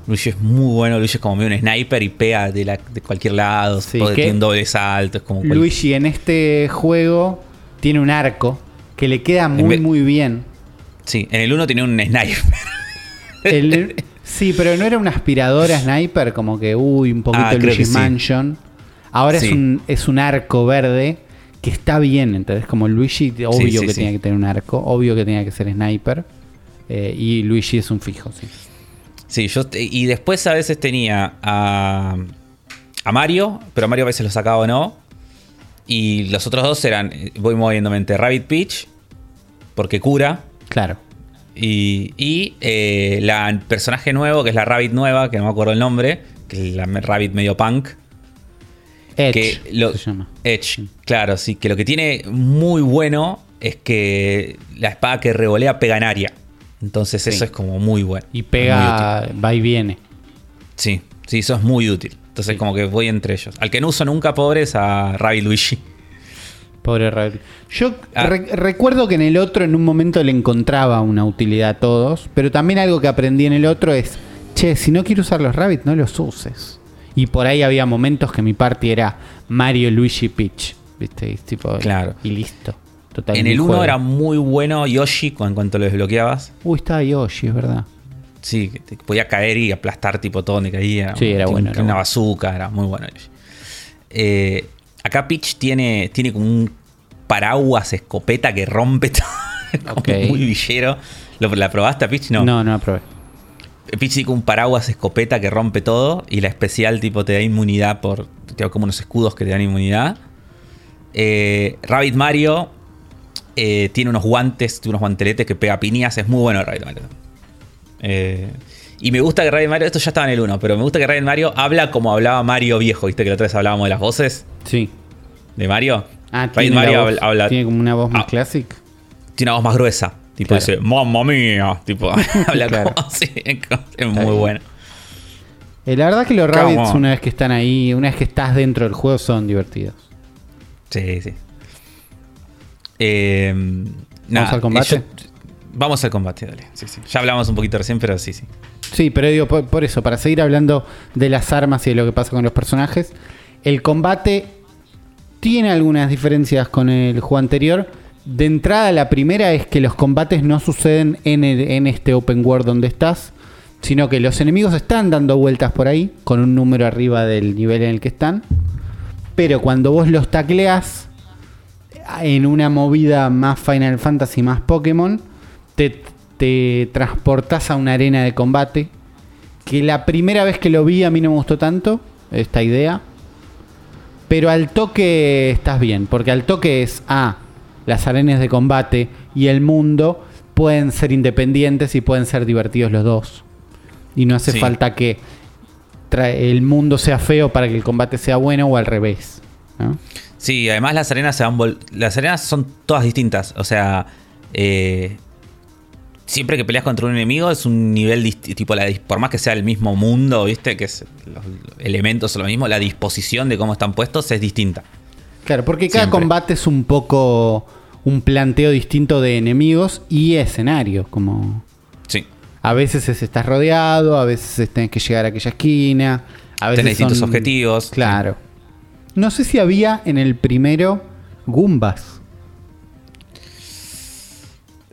Luigi es muy bueno. Luigi es como un sniper y pega de, la- de cualquier lado. Sí, tiene un doble salto. Es como. Luigi en este juego tiene un arco que le queda muy, vez- muy bien. Sí, en el 1 tenía un sniper. El- sí, pero no era una aspiradora sniper, como que, uy, un poquito Ah, sí. Mansion. Ahora es, un, es un arco verde que está bien, entonces como Luigi, obvio sí, que tenía que tener un arco, obvio que tenía que ser sniper. eh, y Luigi es un fijo, sí. Sí, yo y después a veces tenía a, a Mario, pero a Mario a veces lo sacaba o no. Y los otros dos eran, eh, voy moviéndome entre Rabbit Peach, porque cura, Claro. y, y eh, la personaje nuevo, que es la Rabbit nueva, que no me acuerdo el nombre, que es la Rabbit medio punk. Edge que lo- se llama. Edge, claro, sí, que lo que tiene muy bueno es que la espada que revolea pega en área. Entonces Sí. eso es como muy bueno. Y pega, va y viene. Sí, sí, eso es muy útil. Entonces, como que voy entre ellos. Al que no uso nunca, pobre, es a Rabbit Luigi. Pobre Rabbit. Yo Ah. re- recuerdo que en el otro en un momento le encontraba una utilidad a todos, pero también algo que aprendí en el otro es, che, si no quiero usar los rabbits, no los uses. Y por ahí había momentos que mi party era Mario, Luigi, Peach, ¿viste? Y, tipo, Claro. y listo. Total, en el 1 juego. era muy bueno Yoshi en cuanto lo desbloqueabas. Uy, estaba Yoshi, es verdad. Sí, que te podía caer y aplastar tipo todo donde caía. Sí, era bueno, Una bazooka, era muy bueno. Eh, acá Peach tiene, tiene como un paraguas escopeta que rompe todo. Como Ok. Muy villero. ¿Lo- ¿La probaste a Peach? No, no, no probé. Peach tiene como un paraguas escopeta que rompe todo y la especial tipo te da inmunidad por... Te da como unos escudos que te dan inmunidad. Eh, Rabbit Mario eh, tiene unos guantes, tiene unos guanteletes que pega piñas. Es muy bueno Rabbit Mario. Eh, y me gusta que Rabbit Mario, esto ya estaba en el 1, pero me gusta que Rabbit Mario habla como hablaba Mario viejo. ¿Viste que la otra vez hablábamos de las voces Sí. de Mario? Ah, Mario voz- habla, tiene como una voz más Ah. clásica. tiene una voz más gruesa. Tipo Claro. dice, mamma mía. Tipo, habla Claro. como así. Es muy bueno. Eh, la verdad que los rabbits, una vez que están ahí, una vez que estás dentro del juego, son divertidos. Sí, sí. Eh, nada, al combate? yo- vamos al combate, dale. Sí, sí. Ya hablamos un poquito recién, pero sí, sí. Sí, pero digo, por, por eso, para seguir hablando de las armas y de lo que pasa con los personajes, el combate tiene algunas diferencias con el juego anterior. De entrada, la primera es que los combates no suceden en, el- en este open world donde estás, sino que los enemigos están dando vueltas por ahí, con un número arriba del nivel en el que están. Pero cuando vos los tacleas, en una movida más Final Fantasy, más Pokémon, te, te transportás a una arena de combate. Que la primera vez que lo vi a mí no me gustó tanto esta idea. Pero al toque estás bien, porque al toque es, ah, las arenas de combate y el mundo pueden ser independientes y pueden ser divertidos los dos. Y no hace Sí. falta que el mundo sea feo para que el combate sea bueno o al revés. ¿no? Sí, además las arenas se van Las arenas son todas distintas. O sea, eh, siempre que peleas contra un enemigo es un nivel tipo la por más que sea el mismo mundo, ¿viste? Que es, los elementos son lo mismo, la disposición de cómo están puestos es distinta. Claro, porque cada Siempre. combate es un poco un planteo distinto de enemigos y escenario. Como Sí. a veces es estás rodeado, a veces tenés que llegar a aquella esquina, a veces Tenés distintos objetivos. Claro. No sé si había en el primero Goombas.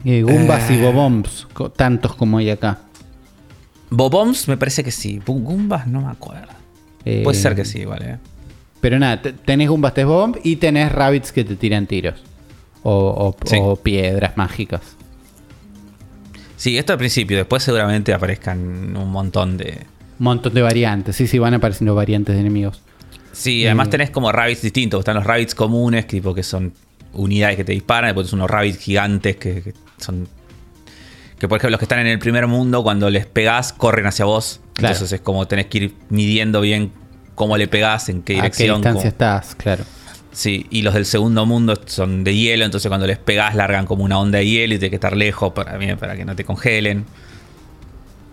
Eh, Goombas y Eh. Bobombs, tantos como hay acá. Bobombs me parece que sí. Goombas no me acuerdo. Eh, Puede ser que sí, vale. Pero nada, te- tenés Goombas, tenés Bobombs y tenés Rabbits que te tiran tiros. O, o- Sí. o piedras mágicas. Sí, esto al principio, después seguramente aparezcan un montón de. Un montón de variantes. Sí, sí, van apareciendo variantes de enemigos. Sí, además tenés como rabbits distintos. Están los rabbits comunes, tipo que son unidades que te disparan. Después tenés unos rabbits gigantes que, que son. Que por ejemplo, los que están en el primer mundo, cuando les pegás, corren hacia vos. Claro. Entonces es como tenés que ir midiendo bien cómo le pegás, en qué ¿A qué dirección. distancia cómo- estás? Claro. Sí, y los del segundo mundo son de hielo, entonces cuando les pegás largan como una onda de hielo y tienes que estar lejos para, bien, para que no te congelen.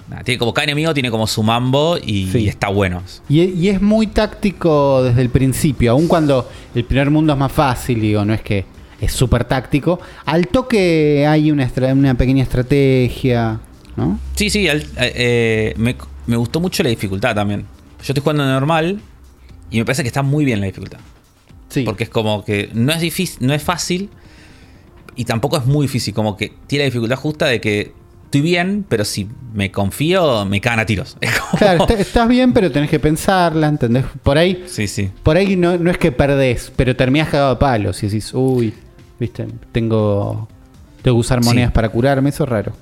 Nada, tiene como cada enemigo tiene como su mambo y, Sí. y está bueno. Y, y es muy táctico desde el principio, aun cuando el primer mundo es más fácil, digo, no es que es súper táctico. Al toque hay una, una pequeña estrategia, ¿no? Sí, sí, al- eh, me, me gustó mucho la dificultad también. Yo estoy jugando normal y me parece que está muy bien la dificultad. Sí. Porque es como que no es difícil, no es fácil y tampoco es muy difícil. Como que tiene la dificultad justa de que estoy bien, pero si me confío, me cagan a tiros. Es como- Claro, está- estás bien, pero tenés que pensarla, ¿entendés? Por ahí, Sí, sí. por ahí no, no es que perdés, pero terminás cagado a palos y decís, uy, viste, tengo, tengo que usar Sí. monedas para curarme, eso es raro.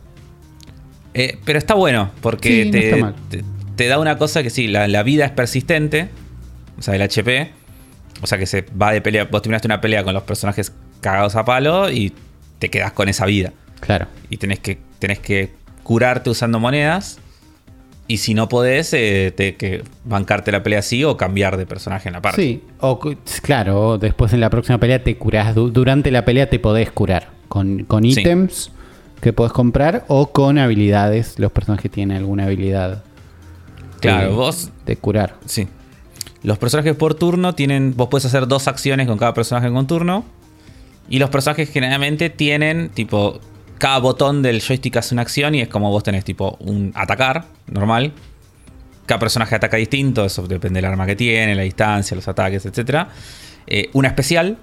Eh, pero está bueno, porque Sí, te, te- te da una cosa que sí, la, la vida es persistente, o sea, el HP, o sea que se va de pelea, vos terminaste una pelea con los personajes cagados a palo y te quedas con esa vida. Claro. Y tenés que, tenés que curarte usando monedas. Y si no podés, eh, te que bancarte la pelea así o cambiar de personaje en la parte. Sí, o claro, después en la próxima pelea te curás. Du- Durante la pelea te podés curar con, con Sí. ítems que podés comprar o con habilidades. Los personajes tienen alguna habilidad. Claro, de- vos De curar. Sí. Los personajes por turno tienen. Vos puedes hacer dos acciones con cada personaje con turno. Y los personajes generalmente tienen, tipo. Cada botón del joystick hace una acción y es como vos tenés, tipo, un atacar normal. Cada personaje ataca distinto, eso depende del arma que tiene, la distancia, los ataques, etc. una especial.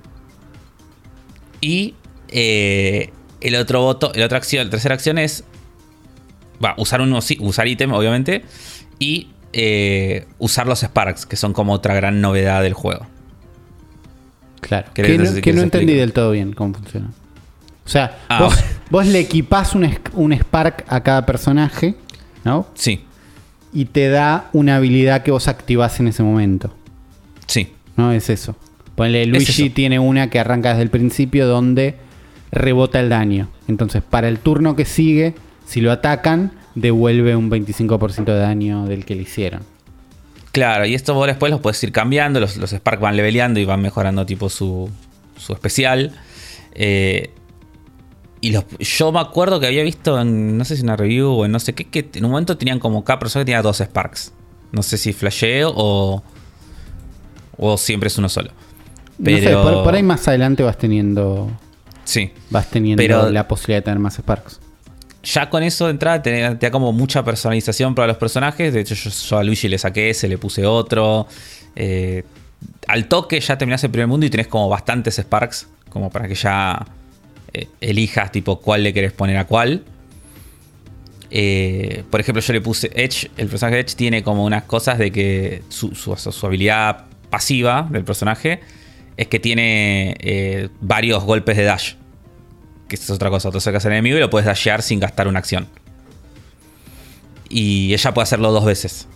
Y eh, el otro botón, la otra acción, la tercera acción es va, usar sí, usar ítem, obviamente, y eh, usar los Sparks, que son como otra gran novedad del juego. Claro. ¿Querés- Que no, que entendí del todo bien cómo funciona. O sea, Ah, vos, bueno. vos le equipás un, un Spark a cada personaje, ¿no? Sí, Y te da una habilidad que vos activás en ese momento. sí, ¿No? Es eso. Ponle, Luigi tiene una que arranca desde el principio donde rebota el daño. Entonces, para el turno que sigue, si lo atacan, devuelve un 25% de daño del que le hicieron. claro. Y esto vos después los puedes ir cambiando, los, los Sparks van leveleando y van mejorando tipo su, su especial. Eh, y los, yo me acuerdo que había visto en, no sé si una review o en no sé qué, que en un momento tenían como cada persona tenía dos Sparks. No sé si flasheo o, o siempre es uno solo. No sé, Pero- por, por ahí más adelante vas teniendo Sí. vas teniendo Pero- la posibilidad de tener más Sparks. Ya con eso de entrada te, te da como mucha personalización para los personajes. De hecho, yo, yo a Luigi le saqué ese, le puse otro. Eh, al toque ya terminás el primer mundo y tenés como bastantes Sparks. Como para que ya eh, elijas tipo cuál le querés poner a cuál. Eh, por ejemplo, yo le puse Edge. El personaje Edge tiene como unas cosas de que su, su- su habilidad pasiva del personaje es que tiene eh, varios golpes de dash. Que es otra cosa. Tú sacas al enemigo y lo puedes dashear sin gastar una acción. Y ella puede hacerlo dos veces.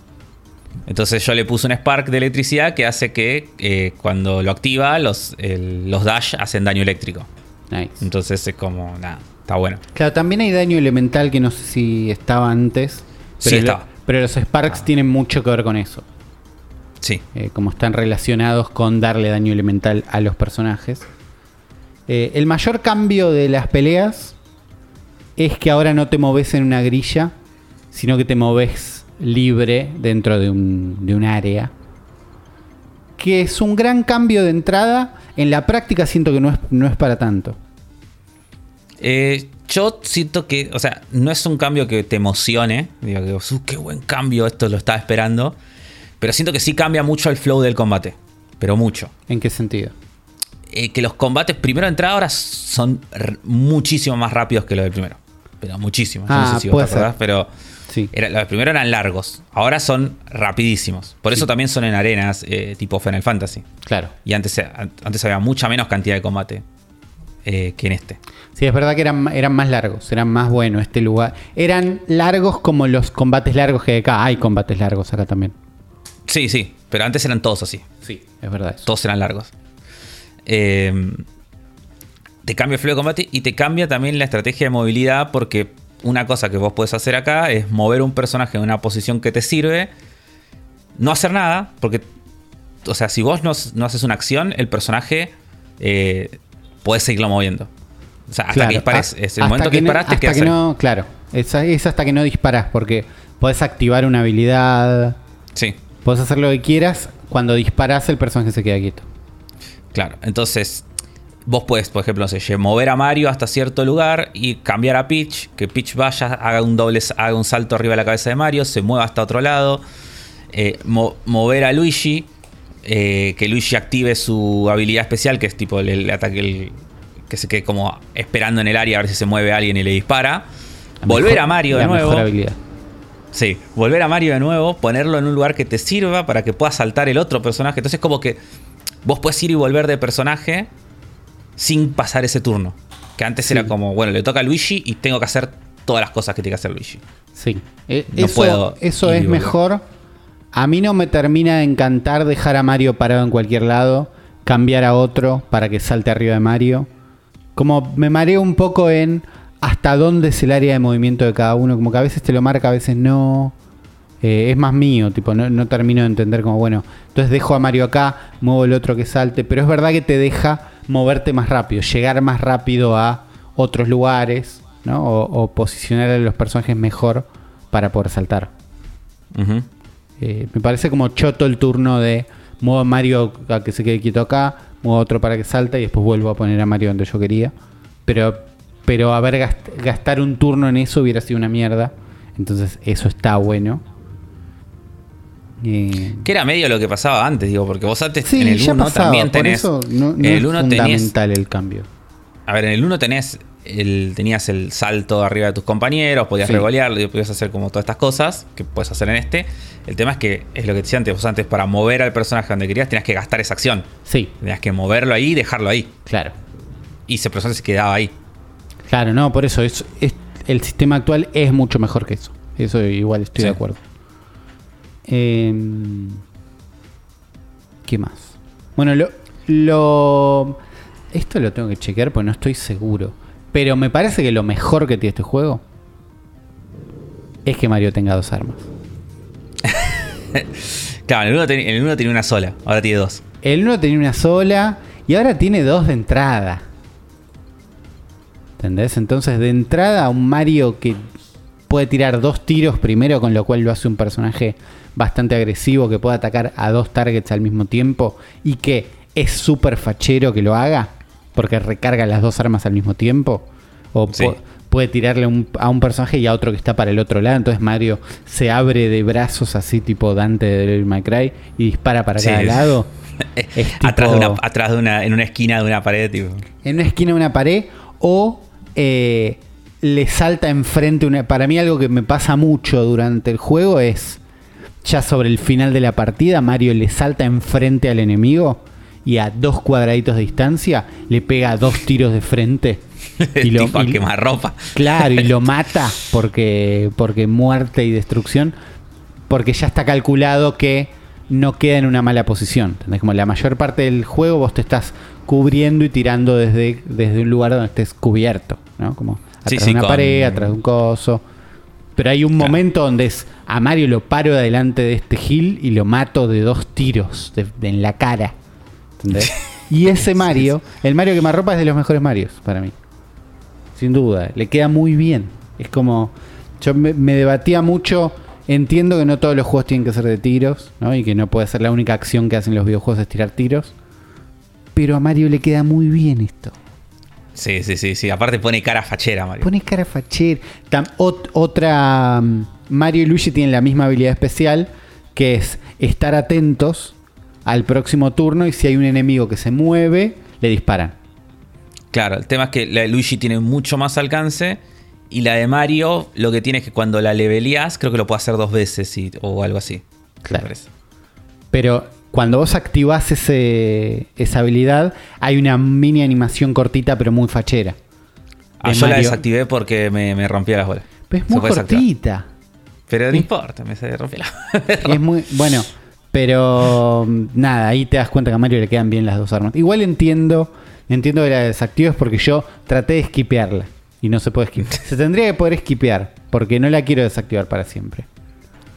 Entonces yo le puse un spark de electricidad que hace que cuando lo activa, los, los dash hacen daño eléctrico. Nice. Entonces es como, nada, está bueno. Claro, también hay daño elemental que no sé si estaba antes. Sí, Pero, estaba. pero los Sparks tienen mucho que ver con eso. Sí. eh, como están relacionados con darle daño elemental a los personajes. Eh, el mayor cambio de las peleas es que ahora no te moves en una grilla, sino que te moves libre dentro de un, de un área. Que es un gran cambio de entrada. En la práctica siento que no es, no es para tanto. Eh, yo siento que, o sea, no es un cambio que te emocione. Digo, que, "Uh, qué buen cambio, esto lo estaba esperando. Pero siento que sí cambia mucho el flow del combate. Pero mucho. ¿En qué sentido? Eh, que los combates primero de entrada ahora son muchísimo más rápidos que los del primero. Pero muchísimo. Yo Ah, no sé si vos puede te acordás, ser. pero Sí. era- los del primero eran largos. Ahora son rapidísimos. Por eso también son en arenas eh, tipo Final Fantasy. Claro. Y antes, an- antes había mucha menos cantidad de combate eh, que en este. Sí, es verdad que eran, eran más largos, eran más buenos este lugar. Eran largos como los combates largos que hay acá. Hay combates largos acá también. Sí, sí. Pero antes eran todos así. Sí, es verdad. eso. Todos eran largos. Eh, te cambia el flow de combate y te cambia también la estrategia de movilidad porque una cosa que vos podés hacer acá es mover un personaje en una posición que te sirve, no hacer nada, porque, o sea, si vos no, no haces una acción, el personaje eh, podés seguirlo moviendo. O sea, hasta Claro, que dispares. Es el momento que, no- disparas, te hasta que no, Claro, es, es hasta que no disparas porque podés activar una habilidad, Sí. podés hacer lo que quieras. Cuando disparas el personaje se queda quieto. Claro, entonces vos puedes, por ejemplo, no sé, mover a Mario hasta cierto lugar y cambiar a Peach, que Peach vaya, haga un doble, haga un salto arriba de la cabeza de Mario, se mueva hasta otro lado, eh, mo- mover a Luigi, eh, que Luigi active su habilidad especial, que es tipo el, el ataque el- que se quede como esperando en el área a ver si se mueve alguien y le dispara. La volver mejor- a Mario de nuevo. Sí, volver a Mario de nuevo, ponerlo en un lugar que te sirva para que pueda saltar el otro personaje. Entonces, como que vos puedes ir y volver de personaje sin pasar ese turno. Que antes Sí. era como, bueno, le toca a Luigi y tengo que hacer todas las cosas que tiene que hacer Luigi. Sí. Eh, No eso puedo eso es volver. mejor. A mí no me termina de encantar dejar a Mario parado en cualquier lado, cambiar a otro para que salte arriba de Mario. Como me mareo un poco en hasta dónde es el área de movimiento de cada uno. Como que a veces te lo marca, a veces no. Eh, es más mío, tipo, no, no termino de entender como, bueno, entonces dejo a Mario acá, muevo el otro que salte, pero es verdad que te deja moverte más rápido, llegar más rápido a otros lugares, ¿no? O, posicionar a los personajes mejor para poder saltar. Ujú. Eh, me parece como choto el turno de muevo a Mario a que se quede quieto acá, muevo a otro para que salte y después vuelvo a poner a Mario donde yo quería. Pero, pero haber gast- gastar un turno en eso hubiera sido una mierda. Entonces eso está bueno. Eh, Que era medio lo que pasaba antes, digo, porque vos antes sí, en el ya 1 pasaba, también por tenés. eso no, no en el 1 tenías. fundamental el cambio. A ver, en el 1 tenés el, tenías el salto arriba de tus compañeros, podías Sí. revolear, podías hacer como todas estas cosas que puedes hacer en este. El tema es que es lo que te decía antes, vos antes para mover al personaje donde querías tenías que gastar esa acción. Sí, Tenías que moverlo ahí y dejarlo ahí. claro. Y ese personaje se quedaba ahí. Claro, no, por eso es, es- el sistema actual es mucho mejor que eso. Eso igual estoy Sí. de acuerdo. Em, ¿Qué más? Bueno, lo, lo- Esto lo tengo que chequear porque no estoy seguro. Pero me parece que lo mejor que tiene este juego es que Mario tenga dos armas. Claro, el 1 ten- en el uno tenía una sola, ahora tiene dos. El uno tenía una sola y ahora tiene dos de entrada. ¿Entendés? Entonces, de entrada, un Mario que puede tirar dos tiros primero, con lo cual lo hace un personaje bastante agresivo que puede atacar a dos targets al mismo tiempo y que es súper fachero que lo haga porque recarga las dos armas al mismo tiempo. O Sí. puede tirarle un- a un personaje y a otro que está para el otro lado. Entonces Mario se abre de brazos así tipo Dante de Devil y dispara para Sí. cada lado. Es tipo- atrás de una, atrás de una, en una esquina de una pared, tipo. en una esquina de una pared o eh, le salta enfrente una... Para mí algo que me pasa mucho durante el juego es, ya sobre el final de la partida, Mario le salta enfrente al enemigo y a dos cuadraditos de distancia le pega dos tiros de frente. Y lo, tipo a y- quemarropa. Claro, y lo mata porque, porque muerte y destrucción. Porque ya está calculado que no queda en una mala posición. ¿entendés? Como la mayor parte del juego vos te estás cubriendo y tirando desde, desde un lugar donde estés cubierto. ¿no? Como atrás Sí, de sí, una con- pared, atrás de un coso. Pero hay un Claro. momento donde es a Mario lo paro delante de este Gil y lo mato de dos tiros de- de- en la cara. ¿Entendés? Y ese Mario, el Mario que me arropa es de los mejores Marios para mí. sin duda. Le queda muy bien. Es como. Yo me, me debatía mucho. Entiendo que no todos los juegos tienen que ser de tiros, ¿no? Y que no puede ser la única acción que hacen los videojuegos es tirar tiros. Pero a Mario le queda muy bien esto. Sí, sí, sí, sí. Aparte pone cara fachera, Mario. Pone cara facher. Tam- ot- otra. mm, Mario y Luigi tienen la misma habilidad especial, que es estar atentos al próximo turno y si hay un enemigo que se mueve, le disparan. Claro, el tema es que la de Luigi tiene mucho más alcance. Y la de Mario, lo que tiene es que cuando la leveleás, creo que lo puede hacer dos veces y- o algo así. Claro. Pero cuando vos activás ese, esa habilidad, hay una mini animación cortita pero muy fachera. Ah, yo la desactivé porque me, me rompía las bolas. Pero es muy desactivar. cortita. Pero no importa, me se rompió la Es muy. Bueno, pero nada, ahí te das cuenta que a Mario le quedan bien las dos armas. Igual entiendo, entiendo que la desactives porque yo traté de esquipearla. Y no se puede esquipear. Se tendría que poder esquipear, porque no la quiero desactivar para siempre.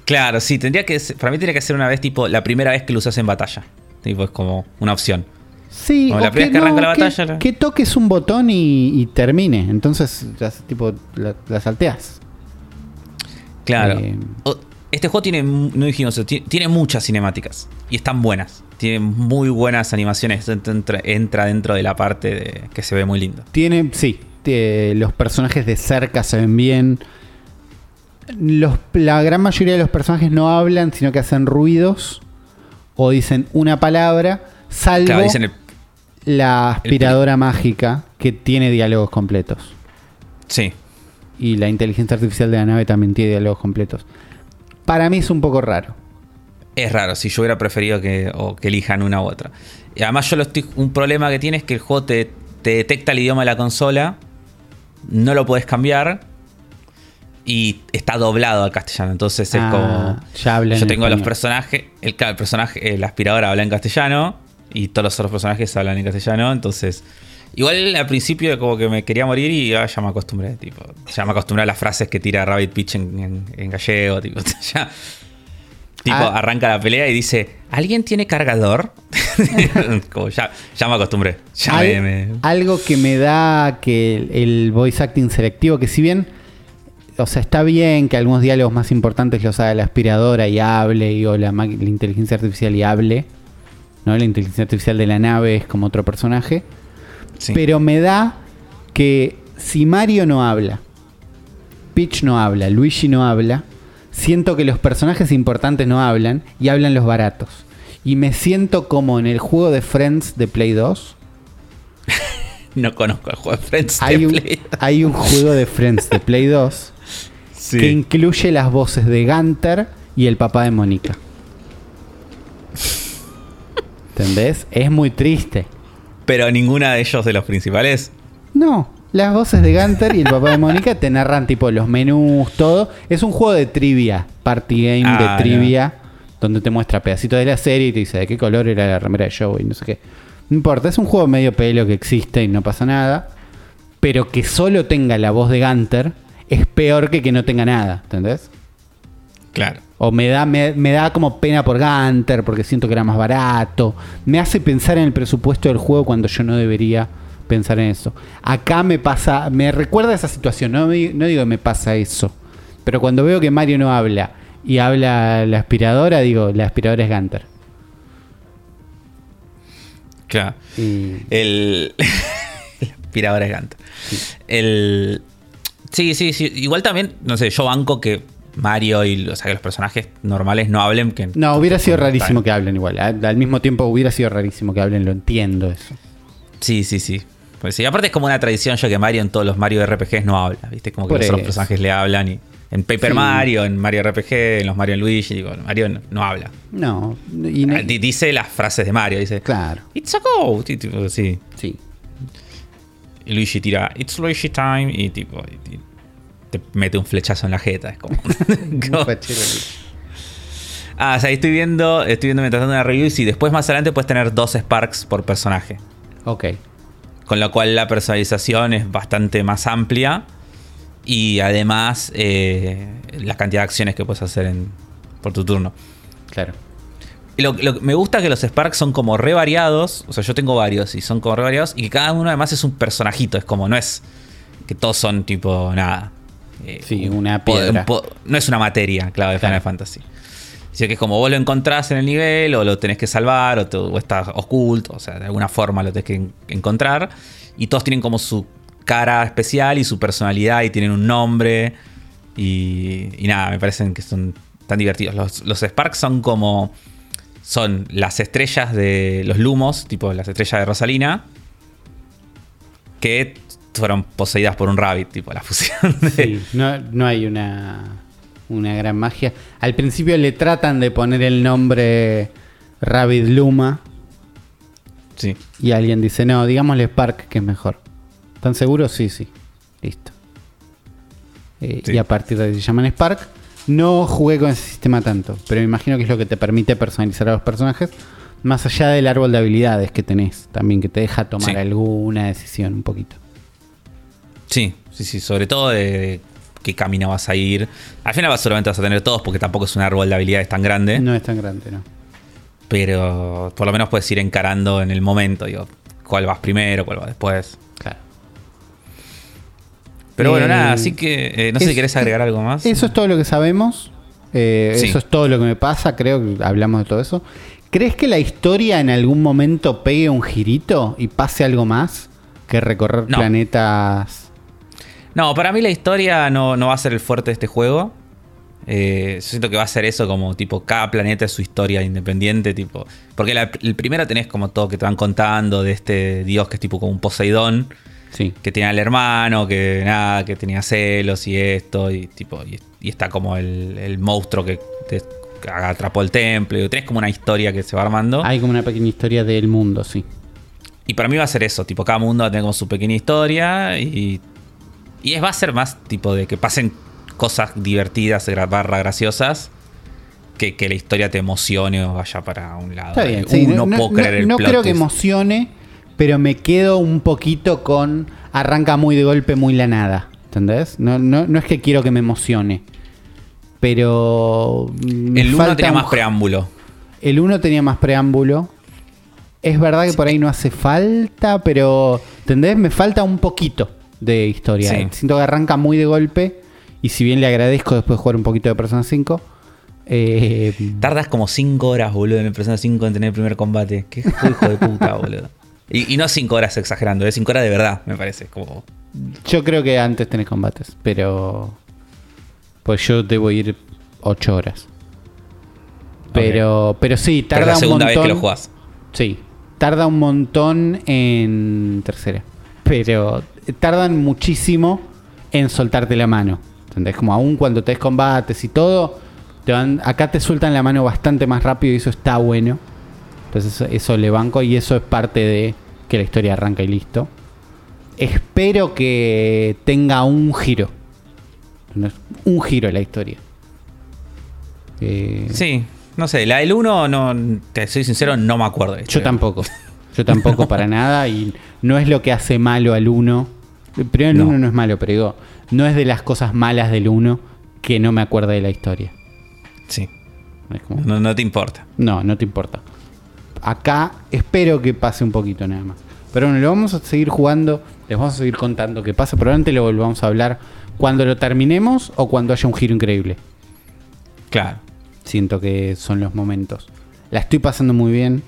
Claro, sí, tendría que ser- para mí tendría que ser una vez tipo la primera vez que lo usas en batalla. Tipo, es como una opción. Sí, Como o la primera vez que arranca la que- batalla, la- Que, toques un botón y, y termine. Entonces, ya, tipo, la, la salteas. Claro. Eh, O- Este juego tiene, no dijimos, ti- tiene muchas cinemáticas y están buenas. Tiene muy buenas animaciones. Entra, dentro de la parte de, que se ve muy lindo. Tiene, sí, los personajes de cerca se ven bien. Los- la gran mayoría de los personajes no hablan, sino que hacen ruidos o dicen una palabra, salvo Claro, dicen el- la aspiradora mágica que tiene diálogos completos. sí. Y la inteligencia artificial de la nave también tiene diálogos completos. Para mí es un poco raro. Es raro, si yo hubiera preferido que, o que elijan una u otra. Y además yo lo estoy, un problema que tiene es que el juego te, te detecta el idioma de la consola, no lo puedes cambiar y está doblado al castellano. Entonces es Ah, como... ya Yo en tengo los personajes, el, el personaje, el aspirador habla en castellano y todos los otros personajes hablan en castellano, entonces... Igual al principio como que me quería morir y ah, ya me acostumbré, tipo, ya me acostumbré a las frases que tira Rabbit Pitch en, en- en gallego, tipo, ya... Tipo, Ah. arranca la pelea y dice, ¿alguien tiene cargador? como ya, ya me acostumbré. Ya Al- me- me- Algo que me da que el, el voice acting selectivo, que si bien, o sea, está bien que algunos diálogos más importantes los haga la aspiradora y hable, y, o la, la inteligencia artificial y hable, ¿no? La inteligencia artificial de la nave es como otro personaje. Sí. Pero me da que si Mario no habla, Peach no habla, Luigi no habla, siento que los personajes importantes no hablan y hablan los baratos. Y me siento como en el juego de Friends de Play 2. no conozco el juego de Friends de Hay un, Play. hay un juego de Friends de Play 2 Sí. que incluye las voces de Gunter y el papá de Mónica. ¿Entendés? Es muy triste. Pero ninguna de ellos de los principales. No, las voces de Gunter y el papá de Mónica te narran tipo los menús, todo. Es un juego de trivia, party game Ah, de trivia, donde te muestra pedacitos de la serie y te dice de qué color era la remera de Joe y no sé qué. No importa, es un juego medio pelo que existe y no pasa nada. Pero que solo tenga la voz de Gunter es peor que que no tenga nada, ¿entendés? Claro. O me da, me, me da como pena por Gunter porque siento que era más barato. Me hace pensar en el presupuesto del juego cuando yo no debería pensar en eso. Acá me pasa, me recuerda esa situación, no, me- no digo que me pasa eso. Pero cuando veo que Mario no habla y habla la aspiradora, digo, la aspiradora es Gunter. Claro. Y- El. el aspirador es Gantt. El. Sí, sí, sí. Igual también, no sé, yo banco que Mario y o sea, que los personajes normales no hablen. Que, no, hubiera sido rarísimo que hablen igual. Al al mismo tiempo hubiera sido rarísimo que hablen, lo entiendo eso. Sí, sí, sí. Pues sí, aparte es como una tradición ya que Mario en todos los Mario RPGs no habla, ¿viste? Como que Por los otros personajes le hablan y en Paper Sí. Mario, en Mario RPG, en los Mario Luigi, digo, Mario no, no habla. No, y no- Ah, di- Dice las frases de Mario, dice, claro, It's a go, sí. sí. Y Luigi tira, It's Luigi time, y tipo, y te mete un flechazo en la jeta, es como... ah, o sea, ahí estoy viendo, estoy viendo mientras tanto una review y sí, después más adelante puedes tener dos Sparks por personaje. Ok. Con lo cual la personalización es bastante más amplia. Y además eh, la cantidad de acciones que puedes hacer en, por tu turno. Claro. Lo, lo- me gusta que los Sparks son como re variados. O sea, yo tengo varios y son como re variados. Y que cada uno además es un personajito. Es como, no es que todos son tipo nada. Eh, Sí, una piedra. no es una materia, claro, de Claro. Final Fantasy. Sino que es como vos lo encontrás en el nivel, o lo tenés que salvar, o, te- o está oculto, o sea, de alguna forma lo tenés que en- encontrar. Y todos tienen como su cara especial y su personalidad y tienen un nombre. Y, y nada, me parecen que son tan divertidos. Los, los Sparks son como. Son las estrellas de los lumos, tipo las estrellas de Rosalina, que fueron poseídas por un rabbit, tipo la fusión de. Sí, no, no hay una, una gran magia. Al principio le tratan de poner el nombre Rabbit Luma Sí. y alguien dice, no, digámosle Spark que es mejor. ¿Están seguros? Sí, sí. Listo. Eh, Sí. Y a partir de ahí se llaman Spark. No jugué con ese sistema tanto, pero me imagino que es lo que te permite personalizar a los personajes. Más allá del árbol de habilidades que tenés, también que te deja tomar Sí. alguna decisión un poquito. Sí, sí, sí, sobre todo de qué camino vas a ir. Al final vas solamente vas a tener todos porque tampoco es un árbol de habilidades tan grande, No es tan grande, ¿no? pero por lo menos puedes ir encarando en el momento, digo, cuál vas primero, cuál vas después. Claro. Pero bueno, Eh, nada, así que eh, no sé es- si querés agregar algo más. Eso es todo lo que sabemos. Eh, Sí. Eso es todo lo que me pasa. Creo que hablamos de todo eso. ¿Crees que la historia en algún momento pegue un girito y pase algo más que recorrer No. planetas? No, para mí la historia no, no va a ser el fuerte de este juego. Eh, yo siento que va a ser eso como tipo cada planeta es su historia independiente, tipo. Porque la- el primero tenés como todo que te van contando de este dios que es tipo como un Poseidón. Sí. que tenía el hermano, que nada, que tenía celos y esto, y tipo, y, y está como el, el monstruo que, te- que atrapó el templo, y tenés como una historia que se va armando. Hay como una pequeña historia del mundo, sí. Y para mí va a ser eso, tipo, cada mundo va a tener como su pequeña historia, y, y es, va a ser más tipo de que pasen cosas divertidas, barra graciosas, que, que la historia te emocione o vaya para un lado. Está bien. Sí. no, puedo creer el no plot creo que emocione, pero me quedo un poquito con. Arranca muy de golpe, muy la nada. ¿Entendés? No, no, no es que quiero que me emocione. Pero. El 1 falta tenía un más preámbulo. El 1 tenía más preámbulo. Es verdad que por ahí no hace falta, pero ¿entendés? Me falta un poquito de historia. Sí. Siento que arranca muy de golpe. Y si bien le agradezco después de jugar un poquito de Persona 5, eh, Tardas como 5 horas, boludo, en el Persona 5 en tener el primer combate. Qué hijo de puta, boludo. Y, y no 5 horas exagerando, es 5 horas de verdad, me parece. Como... yo creo que antes tenés combates, pero. Pues yo debo ir 8 horas. Pero, pero sí, Pero tarda es la segunda un vez que lo jugás. Sí, tarda un montón en tercera. Pero tardan muchísimo en soltarte la mano. ¿Entendés? Como aún cuando te des combates y todo, te van, acá te sueltan la mano bastante más rápido y eso está bueno. Entonces eso, eso le banco y eso es parte de que la historia arranca y listo. Espero que tenga un giro. Un giro la historia. Eh, Sí, no sé, la del 1, no, te soy sincero, no me acuerdo. de Yo tampoco. Yo tampoco para nada. Y no es lo que hace malo al 1. Primero el No. 1 no es malo, pero digo, no es de las cosas malas del 1 que no me acuerdo de la historia. Sí, como, no, no te importa. no, no te importa. Acá espero que pase un poquito nada más. Pero bueno, lo vamos a seguir jugando. Les vamos a seguir contando qué pasa. Probablemente lo volvamos a hablar cuando lo terminemos o cuando haya un giro increíble. Claro. Siento que son los momentos. La estoy pasando muy bien.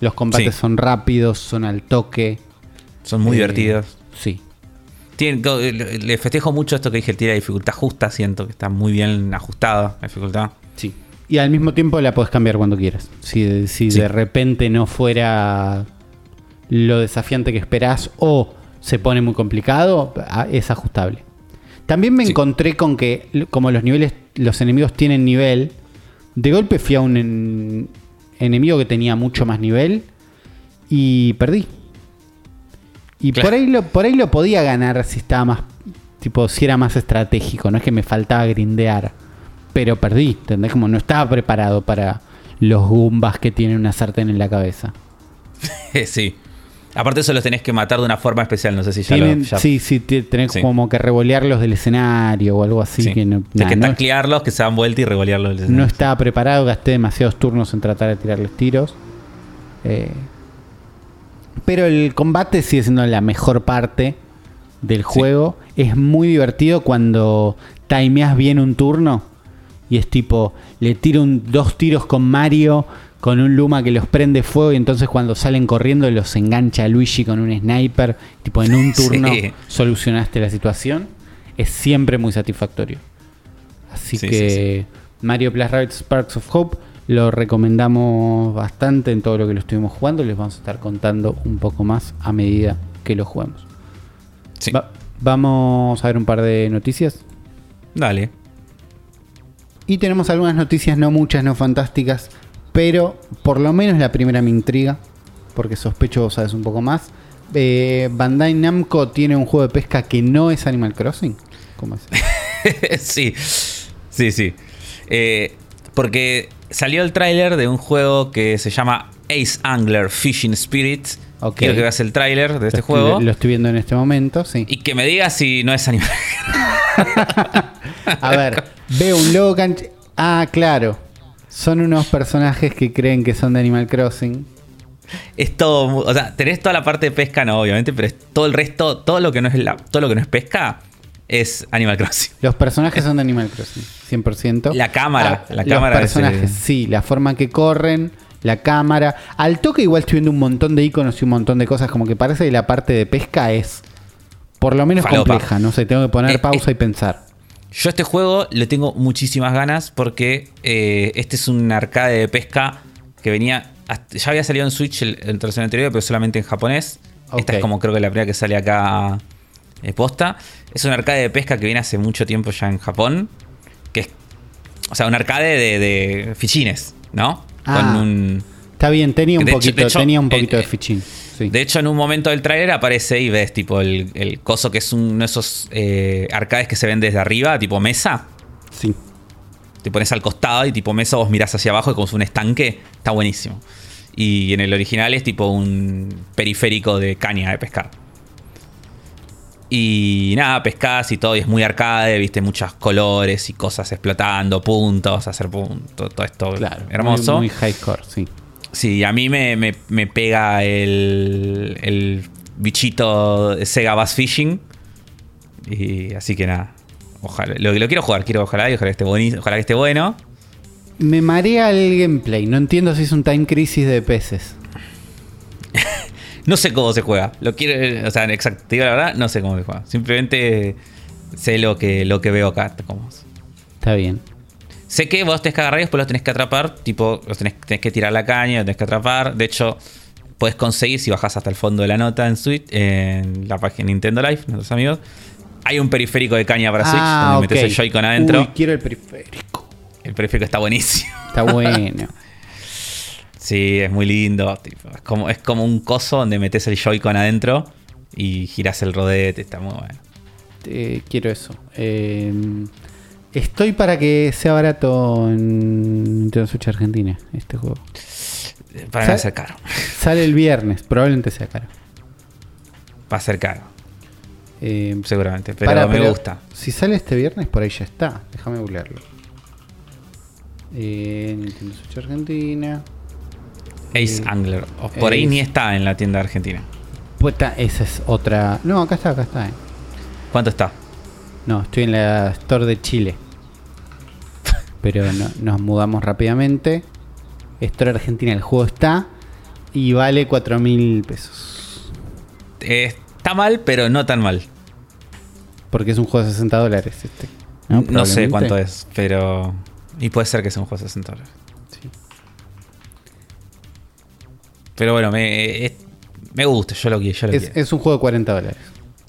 Los combates Sí. son rápidos, son al toque. Son muy Eh, divertidos. Sí. Le festejo mucho esto que dije, tira de dificultad justa. Siento que está muy bien ajustada la dificultad. Sí. Y al mismo tiempo la puedes cambiar cuando quieras. Si, si Sí. de repente no fuera lo desafiante que esperás o se pone muy complicado, es ajustable. También me Sí. encontré con que como los niveles, los enemigos tienen nivel, de golpe fui a un en- enemigo que tenía mucho más nivel y perdí. Y Claro. por ahí lo, por ahí lo podía ganar si estaba más, tipo, si era más estratégico, no es que me faltaba grindear. Pero perdí, ¿entendés? Como no estaba preparado para los gumbas que tienen una sartén en la cabeza. sí. Aparte, eso los tenés que matar de una forma especial. No sé si ya Tienen, lo. ya- sí, sí, te- tenés Sí. como que revolearlos del escenario o algo así. sí. Que no, nah, que no- taclearlos, que se dan vuelta y revolearlos. no estaba preparado, gasté demasiados turnos en tratar de tirarles tiros. Eh, pero el combate sigue siendo la mejor parte. del juego. Es muy divertido cuando timeas bien un turno y es tipo, le tiro un- dos tiros con Mario con un Luma que los prende fuego y entonces cuando salen corriendo los engancha a Luigi con un sniper. Tipo, en un turno Sí. solucionaste la situación. Es siempre muy satisfactorio. Así Sí, que Mario Plus Rabbids Sparks of Hope lo recomendamos bastante en todo lo que lo estuvimos jugando. Les vamos a estar contando un poco más a medida que lo juguemos. Sí. Va- vamos a ver un par de noticias. Dale. Y tenemos algunas noticias, no muchas, no fantásticas, pero por lo menos la primera me intriga, porque sospecho vos sabes un poco más. Eh, Bandai Namco tiene un juego de pesca que no es Animal Crossing. ¿Cómo es? sí, sí, sí. Eh, porque salió el tráiler de un juego que se llama Ace Angler Fishing Spirit. Ok. Quiero que veas el tráiler de este lo, estoy- juego. lo estoy viendo en este momento, sí. Y que me digas si no es animal. A ver, veo un logo Ah, claro. Son unos personajes que creen que son de Animal Crossing. es todo, o sea, tenés toda la parte de pesca, no, obviamente, pero es todo el resto, todo lo que no es la- todo lo que no es pesca es Animal Crossing. Los personajes son de Animal Crossing, 100%. La cámara, la los cámara es, personajes, sí, la forma que corren, la cámara. Al toque igual estoy viendo un montón de iconos y un montón de cosas, como que parece que la parte de pesca es por lo menos Falopa. compleja, no sé, tengo que poner Eh, pausa eh. y pensar. Yo este juego le tengo muchísimas ganas porque eh, este es un arcade de pesca que venía. hasta- ya había salido en Switch el, el anterior, pero solamente en japonés. Esta es como creo que la primera que sale acá posta. Es un arcade de pesca que viene hace mucho tiempo ya en Japón. Que es. O sea, un arcade de, de fichines, ¿no? Ah. Con un. Está bien, tenía un hecho- poquito, hecho, tenía un eh, poquito de eh, fichín. sí. De hecho, en un momento del tráiler aparece y ves tipo el, el coso que es uno de esos eh, arcades que se ven desde arriba, tipo mesa. sí. te pones al costado y tipo mesa vos mirás hacia abajo y como es un estanque, está buenísimo. Y en el original es tipo un periférico de caña de pescar. Y nada, pescás y todo, y es muy arcade, viste, muchos colores y cosas explotando, puntos, hacer puntos, todo esto Claro. hermoso. Muy, muy high score, sí. Sí, a mí me, me- me pega el, el bichito Sega Bass Fishing. Y así que nada. Ojalá, lo, lo quiero jugar, quiero ojalá, y ojalá que esté ojalá que esté bueno. Me marea el gameplay. No entiendo si es un time crisis de peces. No sé cómo se juega. Lo quiero, o sea, exacto, te digo la verdad, no sé cómo se juega. Simplemente sé lo que, lo que veo acá. Como, Está bien. sé que vos tenés que agarrar y después los tenés que atrapar. Tipo, los tenés, tenés que tirar la caña, los tenés que atrapar. De hecho, puedes conseguir, si bajás hasta el fondo de la nota en Switch, en la página Nintendo Live, nuestros amigos. Hay un periférico de caña para Switch, Ah, donde metes ok. el Joy-Con adentro. Uy, quiero el periférico. El periférico está buenísimo. Está bueno. Sí, es muy lindo. tipo, es, como, es como un coso donde metes el Joy-Con adentro y girás el rodete. Está muy bueno. Eh, quiero eso. Eh, estoy para que sea barato en Nintendo Switch Argentina este juego. Para mí va a ¿Sabe? ser caro. Sale el viernes, probablemente sea caro. Va a ser caro, Eh, seguramente. Pero para, me pero gusta. Si sale este viernes, por ahí ya está. Déjame googlearlo. Eh, Nintendo Switch Argentina. Ace Eh, Angler. Por ahí ni está en la tienda argentina. Puta, esa es otra. No, acá está, acá está. eh. ¿Cuánto está? No, estoy en la Store de Chile. Pero no- nos mudamos rápidamente. Store Argentina, el juego está. Y vale 4 mil pesos. Eh, está mal, pero no tan mal. Porque es un juego de 60 dólares este. No, sé Probablemente. cuánto es, pero. Y puede ser que sea un juego de 60 dólares. Pero bueno, me, es- me gusta, yo lo quiero. Yo lo Es, quiero. es un juego de 40 dólares.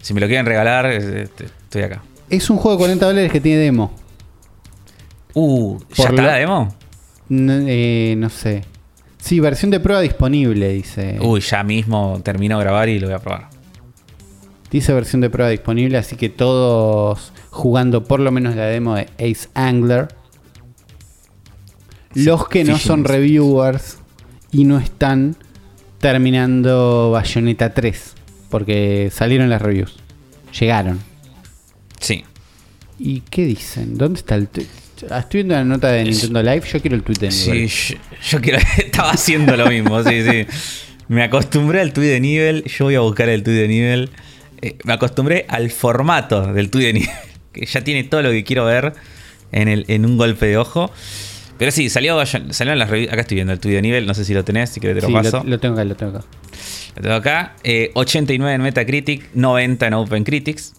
Si me lo quieren regalar, estoy acá. Es un juego de 40 dólares que tiene demo. Uh, ¿ya Por está lo- la demo? No, eh, no sé. Sí, versión de prueba disponible, dice. Uy, ya mismo termino de grabar y lo voy a probar. Dice versión de prueba disponible, así que todos jugando por lo menos la demo de Ace Angler. Los que no son reviewers y no están terminando Bayonetta 3, porque salieron las reviews. Llegaron. Sí. ¿Y qué dicen? ¿Dónde está el tweet? Estoy viendo la nota de Nintendo Live, yo quiero el tweet de Sí, nivel. yo, yo quiero, estaba haciendo lo mismo, sí, sí. Me acostumbré al tweet de nivel, yo voy a buscar el tweet de nivel. eh, me acostumbré al formato del tuyo de nivel, que ya tiene todo lo que quiero ver en, el, en un golpe de ojo. Pero sí, salió, salió en las revistas. Acá estoy viendo el tuyo de nivel, no sé si lo tenés, si querés te lo Sí, paso. lo, lo tengo acá, lo tengo acá. Lo tengo acá. Eh, 89 en Metacritic, 90 en OpenCritics.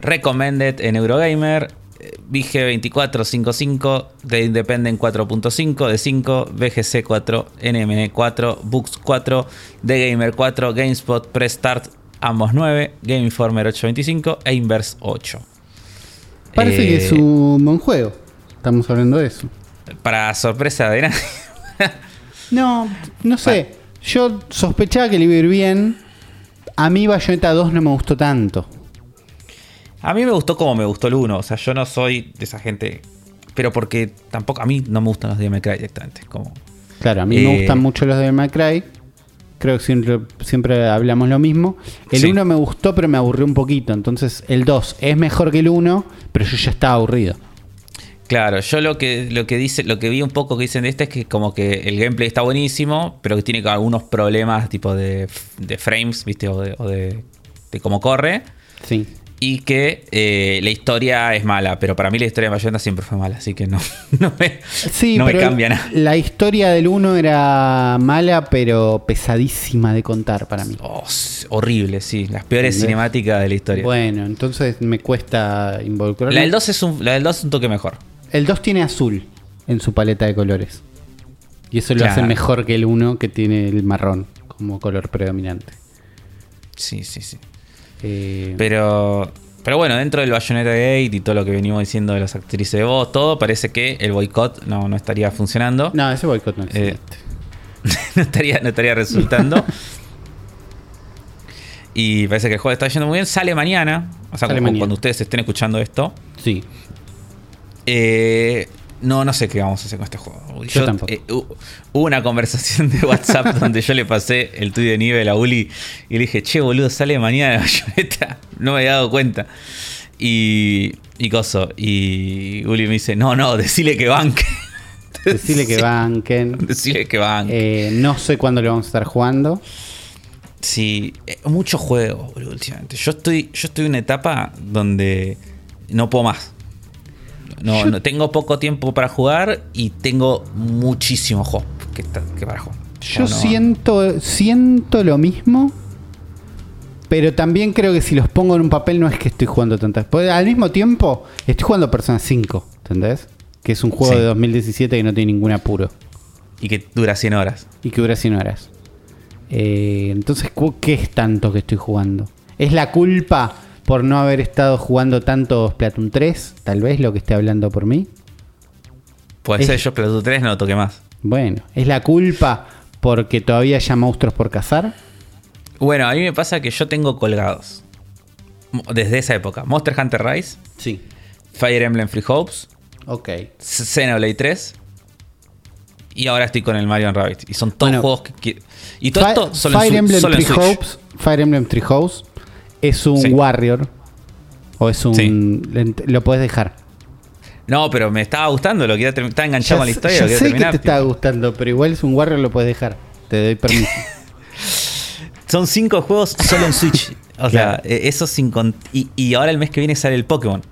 Recommended en Eurogamer. eh, VG 2455, The Independent 4.5, de 5, VGC 4, NME 4, Books 4, The Gamer 4, GameSpot, Press Start, ambos 9, Game Informer 825 e Inverse 8. Parece Eh, que es un buen juego. Estamos hablando de eso. Para sorpresa de nadie. No, no sé. Yo sospechaba que le iba a ir bien. A mí Bayonetta 2 no me gustó tanto. A mí me gustó como me gustó el 1. O sea, yo no soy de esa gente. Pero porque tampoco a mí no me gustan los de Cry directamente. Como, Claro, a mí Eh, me gustan mucho los de Cry. Creo que siempre, siempre hablamos lo mismo. El Sí. 1 me gustó, pero me aburrió un poquito. Entonces, el 2 es mejor que el 1, pero yo ya estaba aburrido. Claro, yo lo que, lo que dice, lo que vi un poco que dicen de este es que como que el gameplay está buenísimo, pero que tiene algunos problemas tipo de, de frames, ¿viste? O de, o de, de cómo corre. Sí. Y que eh, la historia es mala, pero para mí la historia de Bayonetta siempre fue mala, así que no, no me, Sí, no me pero cambia nada. la historia del 1 era mala, pero pesadísima de contar para mí. Oh, horrible, sí, las peores ¿Entendés? cinemáticas de la historia. Bueno, entonces me cuesta involucrarme. la, del 2 es un, la del 2 es un toque mejor. El 2 tiene azul en su paleta de colores. Y eso lo Claro. hace mejor que el 1 que tiene el marrón como color predominante. Sí, sí, sí. Eh, Pero, pero bueno, dentro del Bayonetta Gate y todo lo que venimos diciendo de las actrices de voz, todo parece que el boicot no, no estaría funcionando. no, ese boicot no existe. Eh, no, estaría, no estaría resultando. y parece que el juego está yendo muy bien. Sale mañana. O sea, Sale como mañana. cuando ustedes estén escuchando esto. Sí. Eh, no, no sé qué vamos a hacer con este juego. Yo tampoco. eh, hu- hubo una conversación de WhatsApp donde yo le pasé el tuyo de nivel a Uli y le dije, che, boludo, sale mañana Bayonetta. No me había dado cuenta. Y, y coso. Y Uli me dice, no, no, decile que banque. Decirle que banquen. Decile que banque. Eh, no sé cuándo lo vamos a estar jugando. Sí, eh, mucho juego, boludo, últimamente. Yo estoy, yo estoy en una etapa donde no puedo más. No, no- tengo poco tiempo para jugar y tengo muchísimo juego que, que para jugar. Yo No, siento, siento lo mismo. Pero también creo que si los pongo en un papel no es que estoy jugando tantas. Porque al mismo tiempo estoy jugando Persona 5, ¿entendés? Que es un juego Sí. de 2017 que no tiene ningún apuro. Y que dura 100 horas. Y que dura 100 horas. Eh, entonces, ¿cu- ¿qué es tanto que estoy jugando? ¿Es la culpa por no haber estado jugando tanto Splatoon 3? Tal vez lo que esté hablando por mí. Puede Es- ser yo, tú 3 no lo toqué más. Bueno, ¿es la culpa porque todavía haya monstruos por cazar? Bueno, a mí me pasa que yo tengo colgados. Desde esa época. Monster Hunter Rise, Sí. Fire Emblem Free Hopes, Ok. Xenoblade 3. Y ahora estoy con el Mario Rabbit. Y son todos Bueno, juegos que. Y todo Fi- esto solo en Fire Emblem solo en Three Switch. Hopes, Fire Emblem Three Hopes es un Sí. warrior o es un Sí. lo puedes dejar. No, pero me estaba gustando, lo quería termi- estaba enganchado con la historia, ya lo sé que terminar. gustando, pero igual es un warrior lo puedes dejar. Te doy permiso. Son cinco juegos solo en Switch. O Claro. sea, eh, eso sin y, y ahora el mes que viene sale el Pokémon.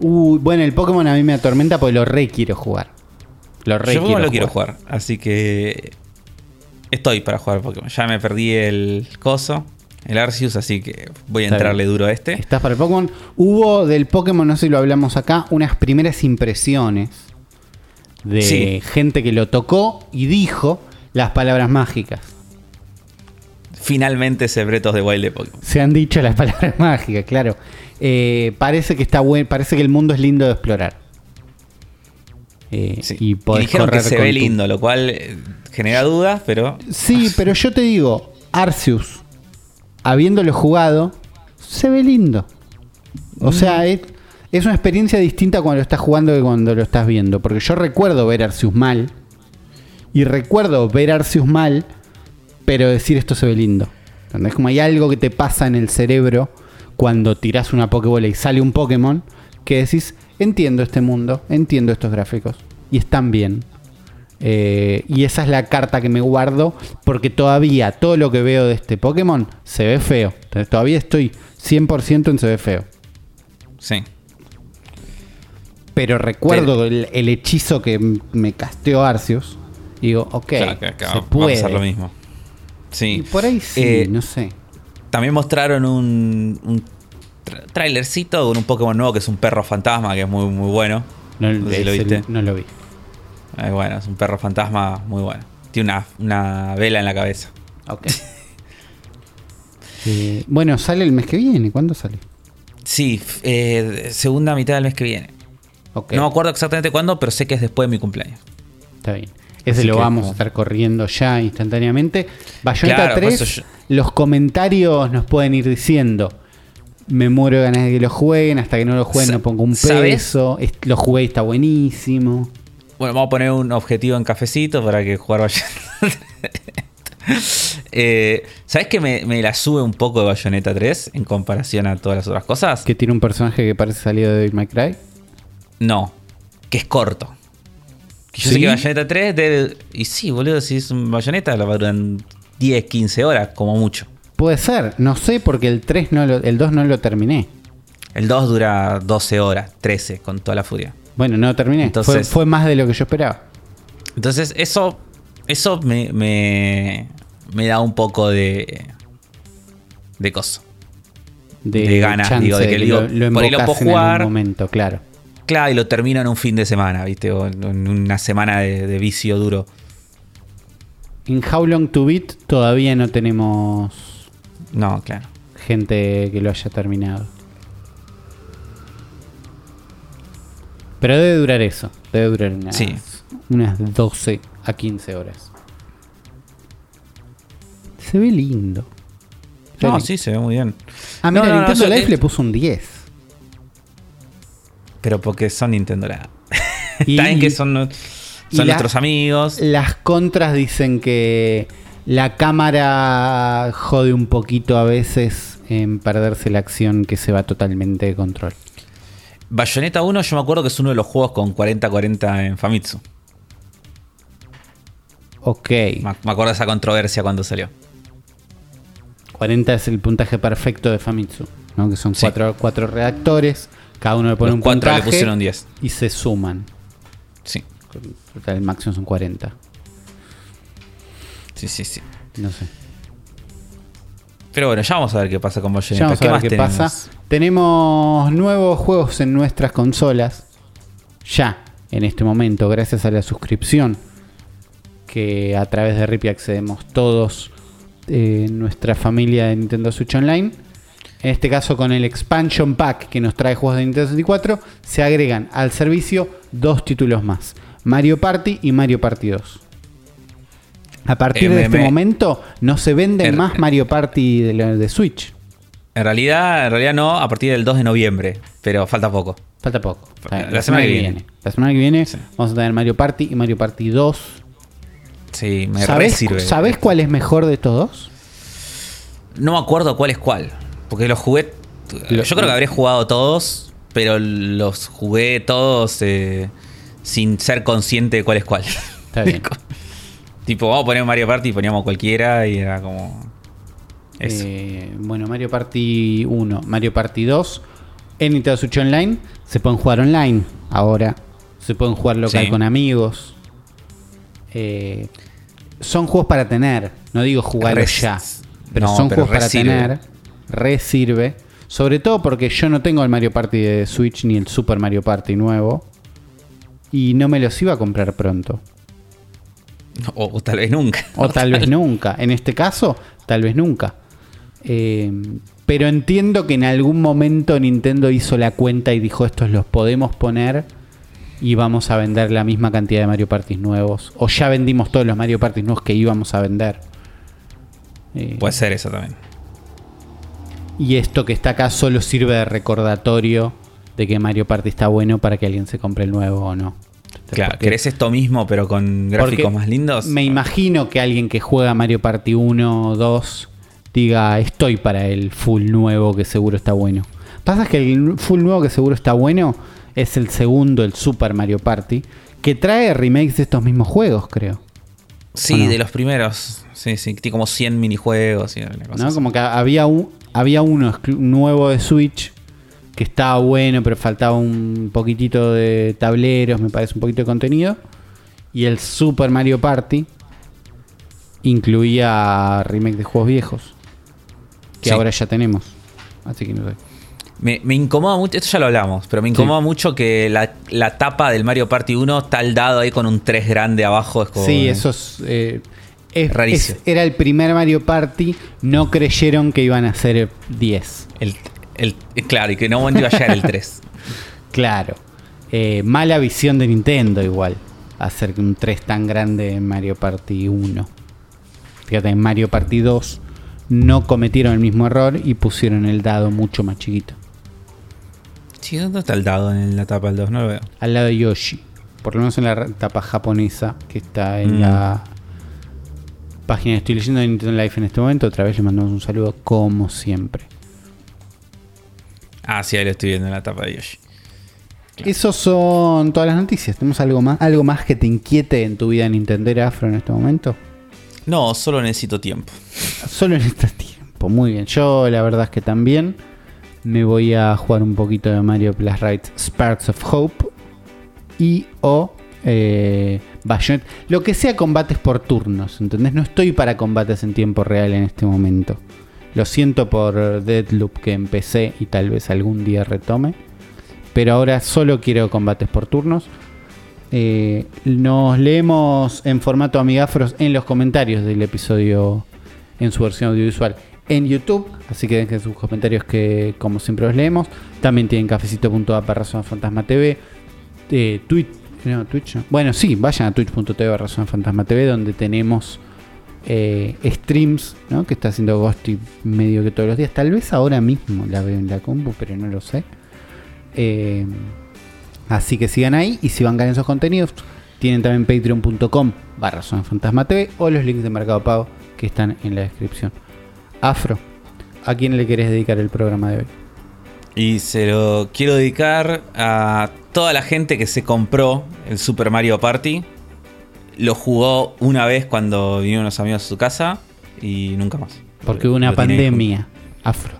Uy, bueno, el Pokémon a mí me atormenta porque lo re quiero jugar. Lo re Yo quiero lo quiero jugar, así que estoy para jugar Pokémon. Ya me perdí el coso, el Arceus, así que voy a Está entrarle bien. duro a este. Estás para el Pokémon. Hubo del Pokémon, no sé si lo hablamos acá, unas primeras impresiones de Sí. gente que lo tocó y dijo las palabras mágicas. Finalmente of the Wild de Pokémon. Se han dicho las palabras mágicas, claro. Eh, parece que está bueno, parece que el mundo es lindo de explorar. Eh, Sí. Y, Y, dijeron que se ve tu- lindo, lo cual eh, genera dudas, pero Sí, pero yo te digo, Arceus, habiéndolo jugado, se ve lindo. O sea, es, es una experiencia distinta cuando lo estás jugando que cuando lo estás viendo. Porque yo recuerdo ver Arceus mal. Y recuerdo ver Arceus mal, pero decir esto se ve lindo. ¿Entendés? Como hay algo que te pasa en el cerebro cuando tirás una Pokébola y sale un Pokémon que decís, entiendo este mundo, entiendo estos gráficos. Y están bien. Eh, y esa es la carta que me guardo porque todavía todo lo que veo de este Pokémon se ve feo. Entonces, todavía estoy 100% en se ve feo. Sí. Pero recuerdo el, el hechizo que me casteó Arceus. Y digo, ok, Claro, que- que se a puede. hacer lo mismo. Y Sí. por ahí sí, Eh, no sé. También mostraron un, un tra- trailercito con un Pokémon nuevo que es un perro fantasma, que es muy, muy bueno. No, No sé si lo viste. no lo vi. Eh, bueno, es un perro fantasma muy bueno. Tiene una, una vela en la cabeza. Ok. Eh, bueno, sale el mes que viene. ¿Cuándo sale? Sí, eh, segunda mitad del mes que viene. Ok, No me acuerdo exactamente cuándo, pero sé que es después de mi cumpleaños. está bien. Ese Así lo que vamos a estar corriendo ya instantáneamente. Bayonetta Claro, por 3, eso yo- los comentarios nos pueden ir diciendo. Me muero de ganas de que lo jueguen. Hasta que no lo jueguen, Sa- no pongo un ¿sabes? peso. Es- Lo jugué y está buenísimo. Bueno, vamos a poner un objetivo en cafecito para que jugar Bayonetta. eh, ¿Sabes que me, me la sube un poco de Bayonetta 3 en comparación a todas las otras cosas? Que tiene un personaje que parece salido de May Cry. No, que es corto. Que Yo ¿Sí? sé que Bayonetta 3 debe... Y sí, boludo, si es un Bayonetta lo duran 10, 15 horas, como mucho. Puede ser, no sé porque el 3 no lo, el 2 no lo terminé. El 2 dura 12 horas, 13, con toda la furia. Bueno, no terminé. Entonces- fue, fue más de lo que yo esperaba. Entonces, eso, eso me, me, me da un poco de. de coso. de ganas, digo, de que digo, lo por ahí lo puedo en algún jugar. momento, claro. Claro, y lo termino en un fin de semana, ¿viste? O en en una semana de, de vicio duro. En How Long to Beat todavía no tenemos No, claro. gente que lo haya terminado. Pero debe durar eso. Debe durar unas, Sí. unas 12 a 15 horas. Se ve lindo. Se ve No, lindo. sí, se ve muy bien. Ah, mira, No, Nintendo eh, le puso un 10. Pero porque son Nintendo Está bien que son, son la- nuestros amigos. Las contras dicen que la cámara jode un poquito a veces en perderse la acción que se va totalmente de control. Bayonetta 1, yo me acuerdo que es uno de los juegos con 40-40 en Famitsu. Ok, Me me acuerdo de esa controversia cuando salió. 40 es el puntaje perfecto de Famitsu, ¿no? que son Sí. cuatro, cuatro redactores, cada uno le pone Los un cuatro le puntaje pusieron 10. y se suman. Sí, El máximo son 40, sí, sí, sí. no sé. Pero bueno, ya vamos a ver qué pasa con Bayonetta. Ya vamos a ver qué tenemos? pasa. Tenemos nuevos juegos en nuestras consolas. Ya, en este momento, gracias a la suscripción que a través de Ripi accedemos todos eh, en nuestra familia de Nintendo Switch Online. En este caso, con el Expansion Pack que nos trae juegos de Nintendo 64, se agregan al servicio dos títulos más: Mario Party y Mario Party 2. A partir Eh, de este me- momento, no se venden Er- más Mario Party de, Switch. En realidad, en realidad no, a partir del 2 de noviembre. Pero falta poco. Falta poco. La semana que viene. La semana que viene Sí. vamos a tener Mario Party y Mario Party 2. Sí, me re ¿Sabés, sirve. ¿sabés cuál es mejor de estos dos? No me acuerdo cuál es cuál. Porque los jugué. Yo creo que habré jugado todos. Pero los jugué todos eh, sin ser consciente de cuál es cuál. Está bien. tipo, vamos a poner Mario Party y poníamos cualquiera y era como. Eso. Eh, bueno, Mario Party 1, Mario Party 2. En Nintendo Switch Online se pueden jugar online ahora. Se pueden jugar local Sí. con amigos. Eh, son juegos para tener. No digo jugarlos ya. Pero no, son pero juegos para sirve. tener. Re sirve. Sobre todo porque yo no tengo el Mario Party de Switch ni el Super Mario Party nuevo. Y no me los iba a comprar pronto. O, o tal vez nunca. O tal vez nunca. En este caso, tal vez nunca. Eh, pero entiendo que en algún momento Nintendo hizo la cuenta y dijo estos los podemos poner y vamos a vender la misma cantidad de Mario Party nuevos. O ya vendimos todos los Mario Party nuevos que íbamos a vender. Eh, Puede ser eso también. y esto que está acá solo sirve de recordatorio de que Mario Party está bueno para que alguien se compre el nuevo o no. Claro, Porque- ¿querés esto mismo pero con gráficos más lindos? Me imagino que alguien que juega Mario Party 1 o 2 diga, estoy para el full nuevo que seguro está bueno. Pasa que el full nuevo que seguro está bueno es el segundo, el Super Mario Party, que trae remakes de estos mismos juegos, creo. Sí, de los primeros. Sí, sí, tiene como 100 minijuegos y una cosa ¿no? Como que había, un, había uno nuevo de Switch que estaba bueno, pero faltaba un poquitito de tableros, me parece un poquito de contenido. Y el Super Mario Party incluía remake de juegos viejos, que Sí. ahora ya tenemos. Así que no sé. Me, me incomoda mucho, esto ya lo hablamos, pero me incomoda mucho que la, la tapa del Mario Party 1 está al dado ahí con un 3 grande abajo. Es como, Sí, eso es, eh, es- Rarísimo. es- era el primer Mario Party. No creyeron que iban a ser 10. El, el- claro, y que no iba a llegar el 3. Claro. Eh, mala visión de Nintendo igual. Hacer un 3 tan grande en Mario Party 1. Fíjate, en Mario Party 2 no cometieron el mismo error y pusieron el dado mucho más chiquito. Sí, ¿dónde está el dado en la tapa del 2? No lo veo. Al lado de Yoshi. Por lo menos en la tapa japonesa que está en Mm. la página que estoy leyendo de Nintendo Life en este momento. Otra vez le mandamos un saludo como siempre. Ah, sí, ahí lo estoy viendo en la tapa de Yoshi. Esos son todas las noticias. ¿Tenemos algo más? ¿Algo más que te inquiete en tu vida Nintendo Afro en este momento? No, solo necesito tiempo. Solo en este tiempo. Muy bien. Yo la verdad es que también me voy a jugar un poquito de Mario Plus Rides Sparks of Hope y o eh, Bayonetta. Lo que sea combates por turnos, ¿entendés? No estoy para combates en tiempo real en este momento. Lo siento por Deadloop que empecé y tal vez algún día retome. Pero ahora solo quiero combates por turnos. Eh, nos leemos en formato amigafros en los comentarios del episodio en su versión audiovisual en YouTube. Así que dejen sus comentarios que como siempre los leemos. También tienen cafecito.app barra Zona Fantasma TV. Eh, Twitch, no. Bueno, sí, vayan a twitch.tv barra Fantasma TV donde tenemos eh, streams ¿no? que está haciendo Ghosty medio que todos los días. Tal vez ahora mismo la veo en la compu, pero no lo sé. Eh, Así que sigan ahí y si van a ganar esos contenidos, tienen también patreon.com barra Fantasma TV o los links de Mercado Pago que están en la descripción. Afro, ¿a quién le querés dedicar el programa de hoy? Y se lo quiero dedicar a toda la gente que se compró el Super Mario Party. Lo jugó una vez cuando vinieron unos amigos a su casa y nunca más. Porque hubo una pandemia, Afro.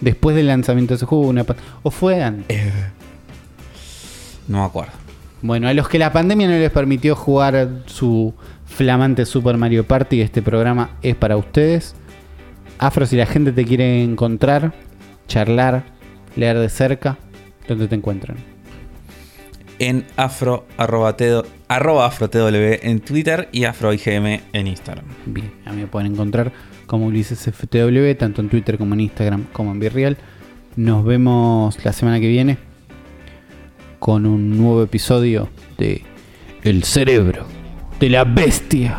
Después del lanzamiento de ese juego, hubo una. ¿O fue antes? Eh, no me acuerdo. Bueno, a los que la pandemia no les permitió jugar su flamante Super Mario Party, este programa es para ustedes. Afro, si la gente te quiere encontrar, charlar, leer de cerca, ¿dónde te encuentran? En afro, arroba, en Twitter y afroigm en Instagram. Bien, a mí me pueden encontrar como Ulises FTW, tanto en Twitter como en Instagram, como en Virreal. Nos vemos la semana que viene con un nuevo episodio de El cerebro de la bestia.